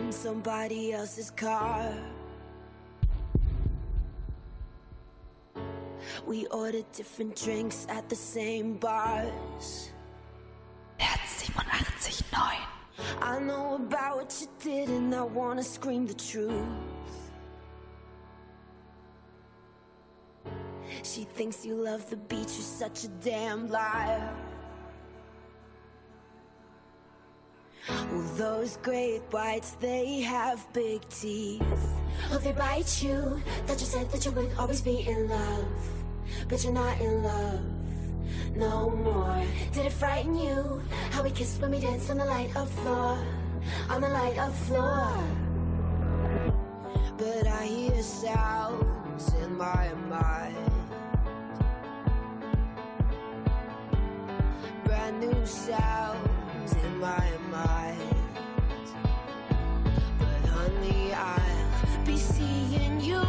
In
somebody else's car. We ordered different drinks at the same bars. I know about what you did and I wanna scream the truth. She thinks you love the beach, you're such a damn liar. Well, those great whites, they have big teeth. Oh, they bite you. That you said that you would always be in love. But you're not in love no more. Did it frighten you? How we kissed when we danced on the light of floor. On the light of floor. But I hear sounds in my mind. Brand new sounds in my mind. But honey, I'll be seeing you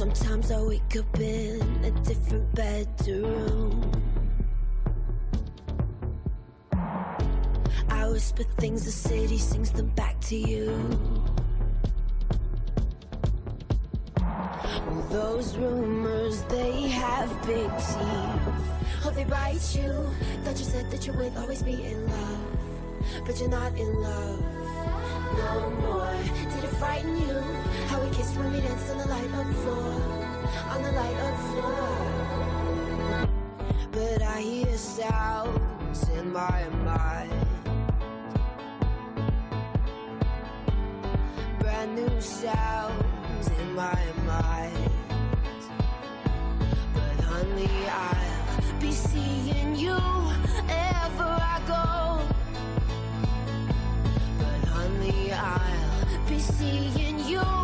Sometimes I wake up in a different bedroom. I whisper things, the city sings them back to you. Well, those rumors, they have big teeth. Oh, they bite you. Thought you said that you would always be in love. But you're not in love no more. Frighten you? How we kissed when we danced on the light of floor. On the light of floor. But I hear sounds in my mind. brand new sounds in my mind. But honey, I'll be seeing you be seeing you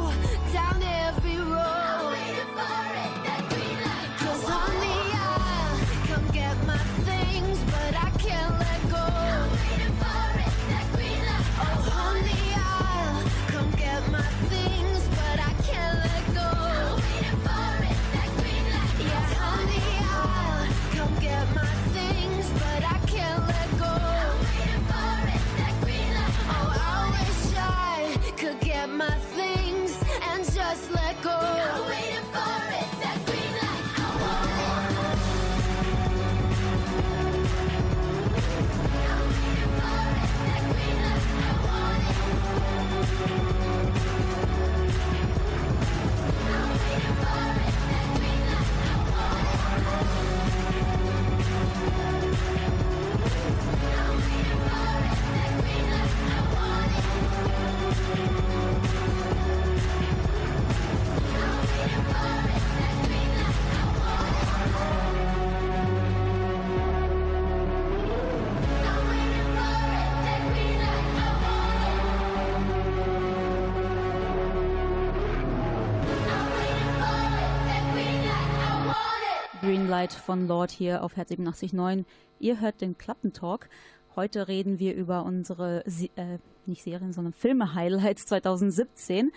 it.
Greenlight von Lord hier auf Herz 87.9. Ihr hört den Klappentalk. Heute reden wir über unsere, Se äh, nicht Serien, sondern Filme-Highlights 2017.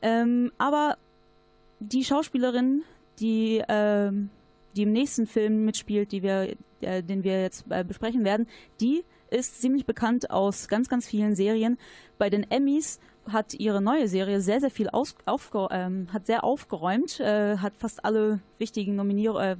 Ähm, aber die Schauspielerin, die, ähm, die im nächsten Film mitspielt, die wir, äh, den wir jetzt äh, besprechen werden, die ist ziemlich bekannt aus ganz, ganz vielen Serien. Bei den Emmys hat ihre neue Serie sehr, sehr viel aus, aufge, ähm, hat sehr aufgeräumt, äh, hat fast alle wichtigen Nominier äh,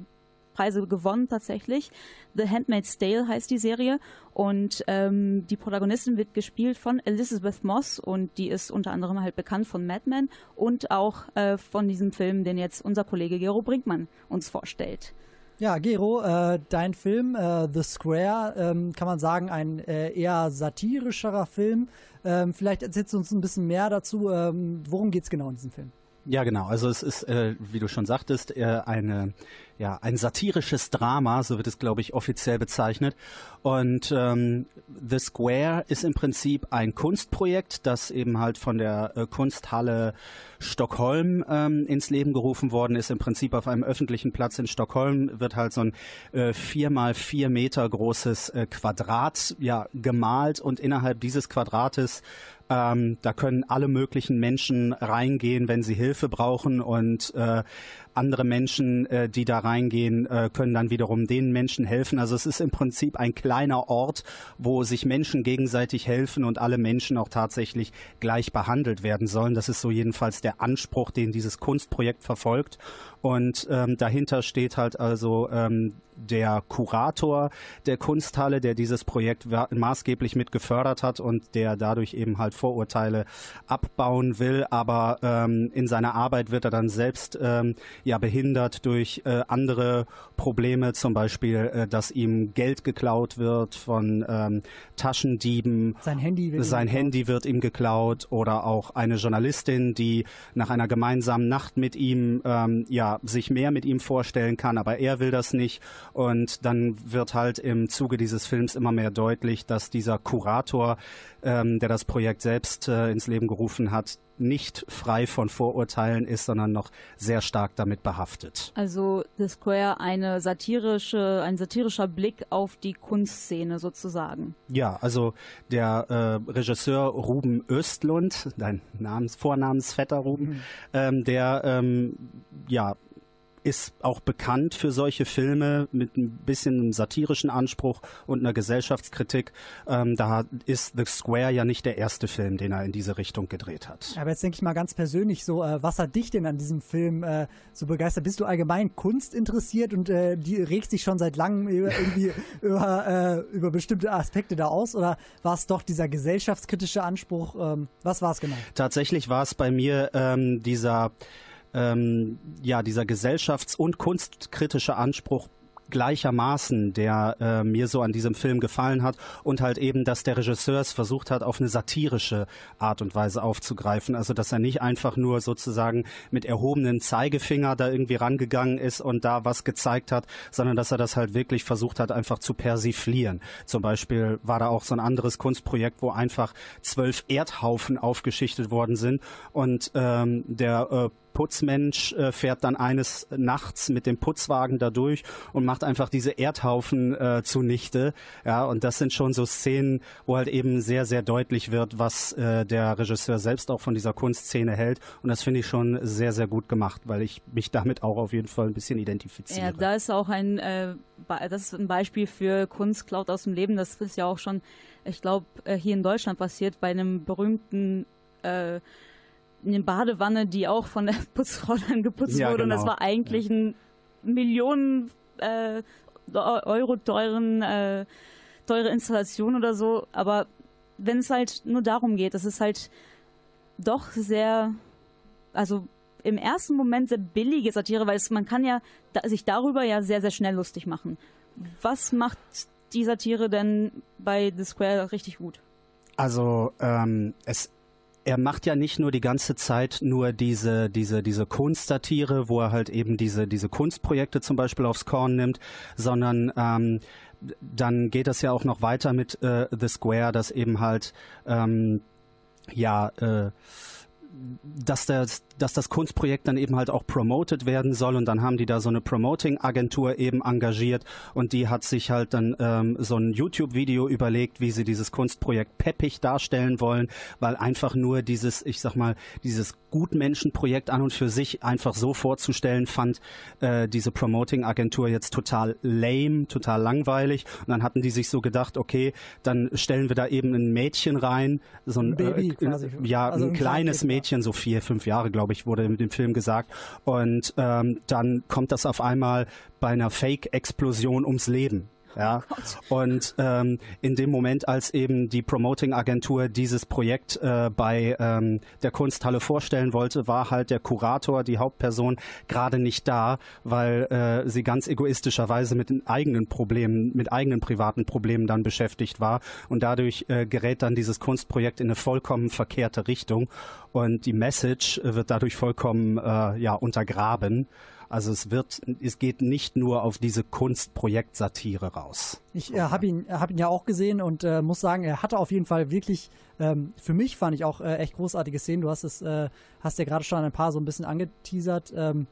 Preise gewonnen tatsächlich. The Handmaid's Tale heißt die Serie und ähm, die Protagonistin wird gespielt von Elizabeth Moss und die ist unter anderem halt bekannt von Mad Men und auch äh, von diesem Film, den jetzt unser Kollege Gero Brinkmann uns vorstellt.
Ja, Gero, äh, dein Film äh, The Square, ähm, kann man sagen, ein äh, eher satirischerer Film. Ähm, vielleicht erzählst du uns ein bisschen mehr dazu. Ähm, worum geht es genau in diesem Film?
Ja, genau. Also es ist, äh, wie du schon sagtest, äh, eine ja, ein satirisches Drama, so wird es, glaube ich, offiziell bezeichnet. Und ähm, The Square ist im Prinzip ein Kunstprojekt, das eben halt von der äh, Kunsthalle Stockholm ähm, ins Leben gerufen worden ist. Im Prinzip auf einem öffentlichen Platz in Stockholm wird halt so ein äh, vier mal vier Meter großes äh, Quadrat ja gemalt und innerhalb dieses Quadrates ähm, da können alle möglichen Menschen reingehen, wenn sie Hilfe brauchen. Und äh, andere Menschen, äh, die da reingehen, äh, können dann wiederum den Menschen helfen. Also es ist im Prinzip ein kleiner Ort, wo sich Menschen gegenseitig helfen und alle Menschen auch tatsächlich gleich behandelt werden sollen. Das ist so jedenfalls der Anspruch, den dieses Kunstprojekt verfolgt. Und ähm, dahinter steht halt also ähm, der Kurator der Kunsthalle, der dieses Projekt maßgeblich mit gefördert hat und der dadurch eben halt Vorurteile abbauen will. Aber ähm, in seiner Arbeit wird er dann selbst ähm, ja behindert durch äh, andere Probleme, zum Beispiel, äh, dass ihm Geld geklaut wird von ähm, Taschendieben.
Sein Handy wird
Sein Handy wird ihm geklaut oder auch eine Journalistin, die nach einer gemeinsamen Nacht mit ihm ähm, ja sich mehr mit ihm vorstellen kann, aber er will das nicht. Und dann wird halt im Zuge dieses Films immer mehr deutlich, dass dieser Kurator, ähm, der das Projekt selbst äh, ins Leben gerufen hat, nicht frei von Vorurteilen ist, sondern noch sehr stark damit behaftet.
Also The Square eine satirische, ein satirischer Blick auf die Kunstszene sozusagen.
Ja, also der äh, Regisseur Ruben Östlund, dein Namens, Vornamensvetter Ruben, mhm. ähm, der ähm, ja ist auch bekannt für solche Filme mit ein bisschen einem satirischen Anspruch und einer Gesellschaftskritik. Ähm, da ist The Square ja nicht der erste Film, den er in diese Richtung gedreht hat.
Aber jetzt denke ich mal ganz persönlich so, äh, was hat dich denn an diesem Film äh, so begeistert? Bist du allgemein Kunst interessiert und äh, die regst dich schon seit langem irgendwie über, äh, über bestimmte Aspekte da aus oder war es doch dieser gesellschaftskritische Anspruch? Ähm, was war es genau?
Tatsächlich war es bei mir ähm, dieser ähm, ja, dieser gesellschafts- und kunstkritische Anspruch gleichermaßen, der äh, mir so an diesem Film gefallen hat und halt eben, dass der Regisseur es versucht hat, auf eine satirische Art und Weise aufzugreifen. Also, dass er nicht einfach nur sozusagen mit erhobenen Zeigefinger da irgendwie rangegangen ist und da was gezeigt hat, sondern dass er das halt wirklich versucht hat, einfach zu persiflieren. Zum Beispiel war da auch so ein anderes Kunstprojekt, wo einfach zwölf Erdhaufen aufgeschichtet worden sind und ähm, der äh, Putzmensch äh, fährt dann eines Nachts mit dem Putzwagen da durch und macht einfach diese Erdhaufen äh, zunichte. Ja, und das sind schon so Szenen, wo halt eben sehr, sehr deutlich wird, was äh, der Regisseur selbst auch von dieser Kunstszene hält. Und das finde ich schon sehr, sehr gut gemacht, weil ich mich damit auch auf jeden Fall ein bisschen identifiziere.
Ja, da ist auch ein, äh, das ist ein Beispiel für Kunst aus dem Leben. Das ist ja auch schon, ich glaube, äh, hier in Deutschland passiert bei einem berühmmten äh, eine Badewanne, die auch von der Putzfrau dann geputzt ja, wurde. Genau. Und das genau. war eigentlich ein Millionen äh, Euro teuren, äh, teure Installation oder so. Aber wenn es halt nur darum geht, das ist halt doch sehr, also im ersten Moment sehr billige Satire, weil es, man kann ja da, sich darüber ja sehr, sehr schnell lustig machen. Was macht die Satire denn bei The Square richtig gut?
Also ähm, es er macht ja nicht nur die ganze Zeit nur diese, diese, diese Kunstsatire, wo er halt eben diese, diese Kunstprojekte zum Beispiel aufs Korn nimmt, sondern ähm, dann geht das ja auch noch weiter mit äh, The Square, dass eben halt ähm, ja äh, dass das, dass das Kunstprojekt dann eben halt auch promoted werden soll. Und dann haben die da so eine Promoting-Agentur eben engagiert. Und die hat sich halt dann ähm, so ein YouTube-Video überlegt, wie sie dieses Kunstprojekt peppig darstellen wollen, weil einfach nur dieses, ich sag mal, dieses Gutmenschenprojekt an und für sich einfach so vorzustellen, fand äh, diese Promoting-Agentur jetzt total lame, total langweilig. Und dann hatten die sich so gedacht, okay, dann stellen wir da eben ein Mädchen rein, so ein, ein Baby äh, quasi. ja, also ein kleines Mädchen Mädchen, so vier, fünf Jahre, glaube ich, wurde mit dem Film gesagt. Und ähm, dann kommt das auf einmal bei einer Fake-Explosion ums Leben. Ja. Oh und ähm, in dem Moment, als eben die Promoting-Agentur dieses Projekt äh, bei ähm, der Kunsthalle vorstellen wollte, war halt der Kurator, die Hauptperson, gerade nicht da, weil äh, sie ganz egoistischerweise mit eigenen Problemen, mit eigenen privaten Problemen dann beschäftigt war. Und dadurch äh, gerät dann dieses Kunstprojekt in eine vollkommen verkehrte Richtung. Und die Message wird dadurch vollkommen äh, ja, untergraben. Also es wird, es geht nicht nur auf diese Kunstprojekt-Satire raus.
Ich äh, habe ihn, hab ihn ja auch gesehen und äh, muss sagen, er hatte auf jeden Fall wirklich, ähm, für mich fand ich auch äh, echt großartige Szenen. Du hast es, äh, hast ja gerade schon ein paar so ein bisschen angeteasert. Ähm,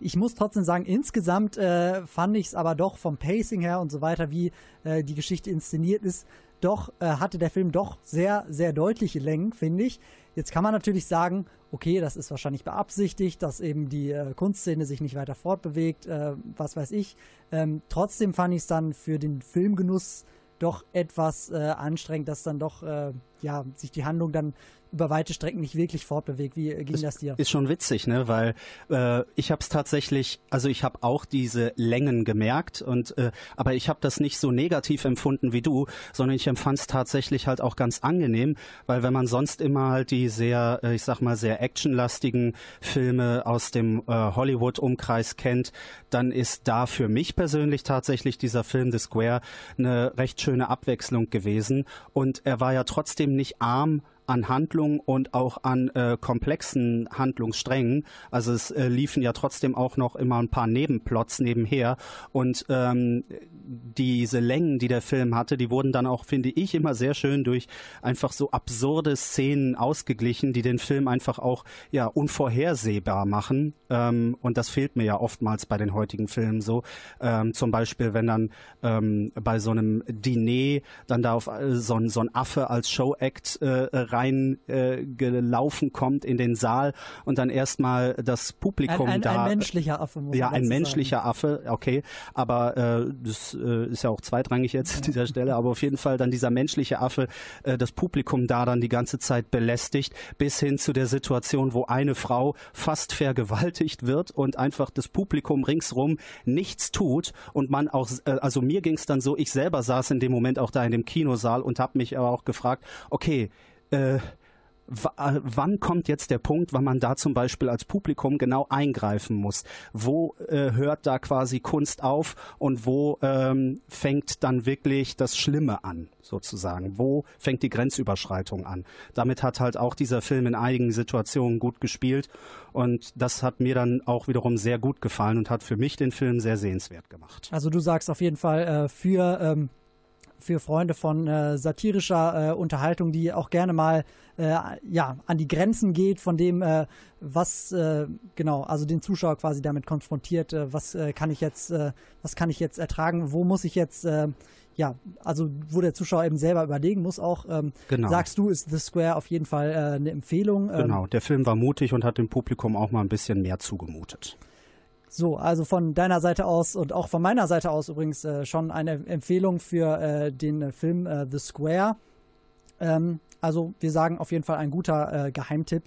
ich muss trotzdem sagen, insgesamt äh, fand ich es aber doch vom Pacing her und so weiter, wie äh, die Geschichte inszeniert ist, doch äh, hatte der Film doch sehr, sehr deutliche Längen, finde ich. Jetzt kann man natürlich sagen, okay, das ist wahrscheinlich beabsichtigt, dass eben die äh, Kunstszene sich nicht weiter fortbewegt, äh, was weiß ich. Ähm, trotzdem fand ich es dann für den Filmgenuss doch etwas äh, anstrengend, dass dann doch äh, ja sich die Handlung dann über weite Strecken nicht wirklich fortbewegt. Wie ging
das,
das dir?
Ist schon witzig, ne? Weil äh, ich habe es tatsächlich, also ich habe auch diese Längen gemerkt und äh, aber ich habe das nicht so negativ empfunden wie du, sondern ich empfand es tatsächlich halt auch ganz angenehm, weil wenn man sonst immer halt die sehr, äh, ich sag mal sehr actionlastigen Filme aus dem äh, Hollywood-Umkreis kennt, dann ist da für mich persönlich tatsächlich dieser Film The Square eine recht schöne Abwechslung gewesen und er war ja trotzdem nicht arm an Handlung und auch an äh, komplexen Handlungssträngen. Also es äh, liefen ja trotzdem auch noch immer ein paar Nebenplots nebenher und ähm, diese Längen, die der Film hatte, die wurden dann auch, finde ich, immer sehr schön durch einfach so absurde Szenen ausgeglichen, die den Film einfach auch ja unvorhersehbar machen. Ähm, und das fehlt mir ja oftmals bei den heutigen Filmen so. Ähm, zum Beispiel, wenn dann ähm, bei so einem Diner dann da auf äh, so, ein, so ein Affe als Show-Act äh, reingelaufen äh, kommt in den Saal und dann erstmal das Publikum
ein, ein,
da.
Ein menschlicher Affe, muss
Ja, ein menschlicher Affe, okay. Aber äh, das äh, ist ja auch zweitrangig jetzt an dieser Stelle, aber auf jeden Fall dann dieser menschliche Affe äh, das Publikum da dann die ganze Zeit belästigt, bis hin zu der Situation, wo eine Frau fast vergewaltigt wird und einfach das Publikum ringsrum nichts tut und man auch, äh, also mir ging es dann so, ich selber saß in dem Moment auch da in dem Kinosaal und habe mich aber auch gefragt, okay, äh, wann kommt jetzt der Punkt, wann man da zum Beispiel als Publikum genau eingreifen muss? Wo äh, hört da quasi Kunst auf und wo ähm, fängt dann wirklich das Schlimme an, sozusagen? Wo fängt die Grenzüberschreitung an? Damit hat halt auch dieser Film in einigen Situationen gut gespielt und das hat mir dann auch wiederum sehr gut gefallen und hat für mich den Film sehr sehenswert gemacht.
Also du sagst auf jeden Fall äh, für ähm, für Freunde von äh, satirischer äh, Unterhaltung, die auch gerne mal äh, ja an die Grenzen geht von dem, äh, was äh, genau, also den Zuschauer quasi damit konfrontiert, äh, was kann ich jetzt, was kann ich jetzt ertragen, wo muss ich jetzt ja, also wo der Zuschauer eben selber überlegen muss auch. Ähm,
genau.
Sagst du, ist The Square auf jeden Fall eine Empfehlung?
Ähm, genau, der Film war mutig und hat dem Publikum auch mal ein bisschen mehr zugemutet.
So, also von deiner Seite aus und auch von meiner Seite aus übrigens äh, schon eine Empfehlung für äh, den äh, Film äh, The Square. Ähm, also wir sagen auf jeden Fall ein guter äh, Geheimtipp.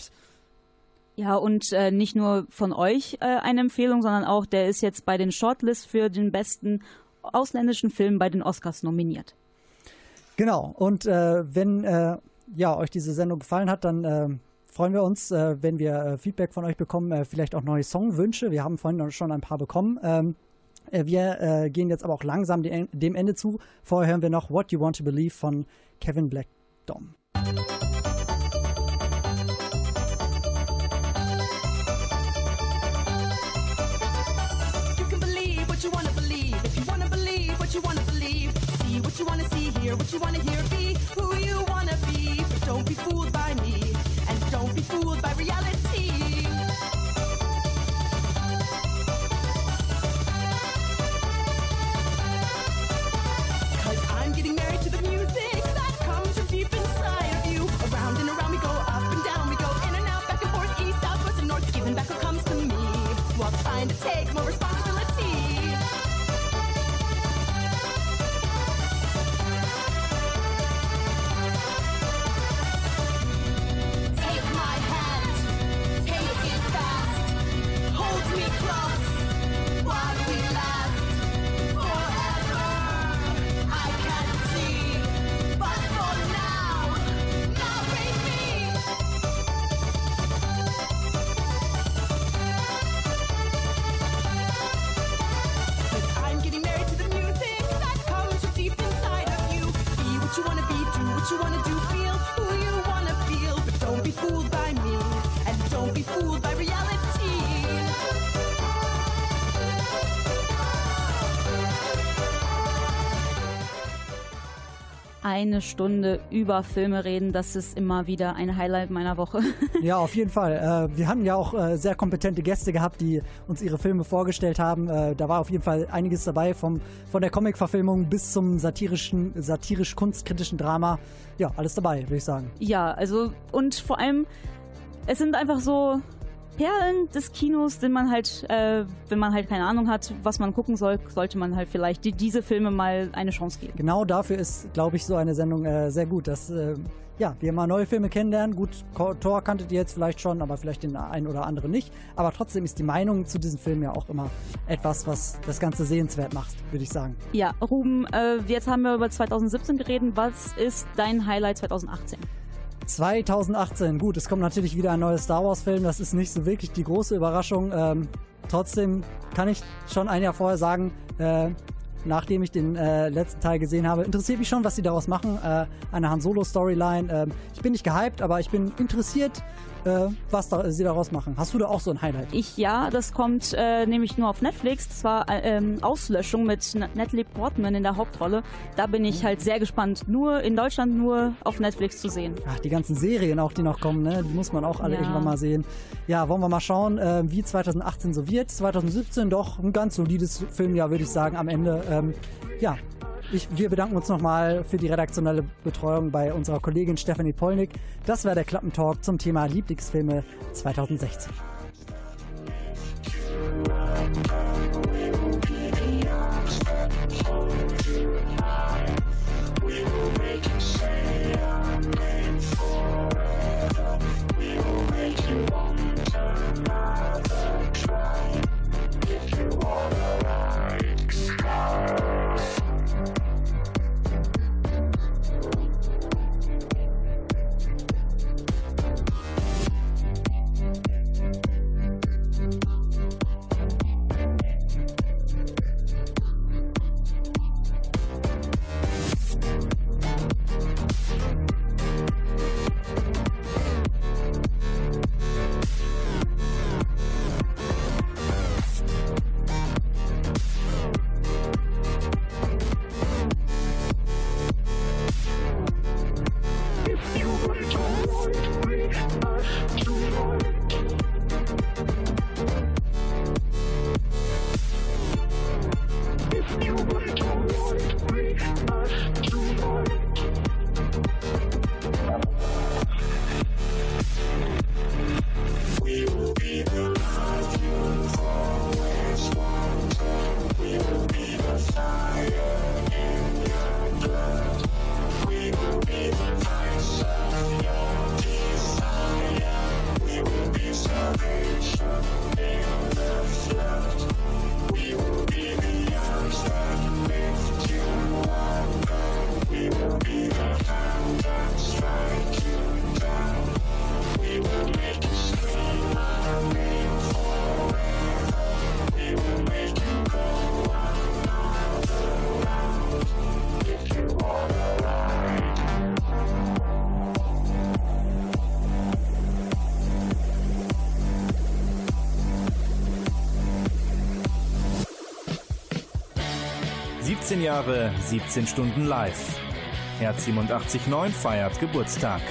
Ja, und äh, nicht nur von euch eine Empfehlung, sondern auch, der ist jetzt bei den Shortlists für den besten ausländischen Film bei den Oscars nominiert.
Genau, und wenn ja, euch diese Sendung gefallen hat, dann freuen wir uns, äh, wenn wir äh, Feedback von euch bekommen, äh, vielleicht auch neue Songwünsche. Wir haben vorhin schon ein paar bekommen. Ähm, äh, wir gehen jetzt aber auch langsam dem, Ende zu. Vorher hören wir noch What You Want to Believe von Kevin Black Dom.
You wanna see, hear what you wanna hear, be who you wanna be, but don't be fooled by me. Be fooled by reality.
Eine Stunde über Filme reden. Das ist immer wieder ein Highlight meiner Woche.
Ja, auf jeden Fall. Äh, wir hatten ja auch äh, sehr kompetente Gäste gehabt, die uns ihre Filme vorgestellt haben. Äh, da war auf jeden Fall einiges dabei, vom, von der Comic-Verfilmung bis zum satirischen, satirisch-kunstkritischen Drama. Ja, alles dabei, würde ich sagen.
Ja, also und vor allem, es sind einfach so Perlen des Kinos, den man halt, äh, wenn man halt keine Ahnung hat, was man gucken soll, sollte man halt vielleicht die, diese Filme mal eine Chance geben.
Genau dafür ist, glaube ich, so eine Sendung äh, sehr gut, dass äh, ja, wir mal neue Filme kennenlernen. Gut, Thor kanntet ihr jetzt vielleicht schon, aber vielleicht den einen oder anderen nicht. Aber trotzdem ist die Meinung zu diesem Film ja auch immer etwas, was das Ganze sehenswert macht, würde ich sagen.
Ja, Ruben, äh, jetzt haben wir über 2017 geredet. Was ist dein Highlight 2018?
2018, gut, es kommt natürlich wieder ein neues Star Wars-Film. Das ist nicht so wirklich die große Überraschung. Ähm, trotzdem kann ich schon ein Jahr vorher sagen, äh, nachdem ich den äh, letzten Teil gesehen habe, interessiert mich schon, was sie daraus machen. Äh, eine Han Solo-Storyline. Ähm, ich bin nicht gehypt, aber ich bin interessiert, äh, was da, sie daraus machen. Hast du da auch so ein Highlight?
Ich ja, das kommt äh, nämlich nur auf Netflix. Das war äh, ähm, Auslöschung mit Natalie Portman in der Hauptrolle. Da bin ich halt sehr gespannt. Nur in Deutschland nur auf Netflix zu sehen.
Ach, die ganzen Serien auch, die noch kommen, ne? die muss man auch alle
Ja.
irgendwann mal sehen. Ja, wollen wir mal schauen, äh, wie 2018 so wird. 2017 doch ein ganz solides Filmjahr, würde ich sagen, am Ende. Ähm, ja, ich, wir bedanken uns nochmal für die redaktionelle Betreuung bei unserer Kollegin Stephanie Polnick. Das war der Klappentalk zum Thema Lieblingsfilme 2016.
– 17 Jahre, 17 Stunden live. Herz 87.9 feiert Geburtstag.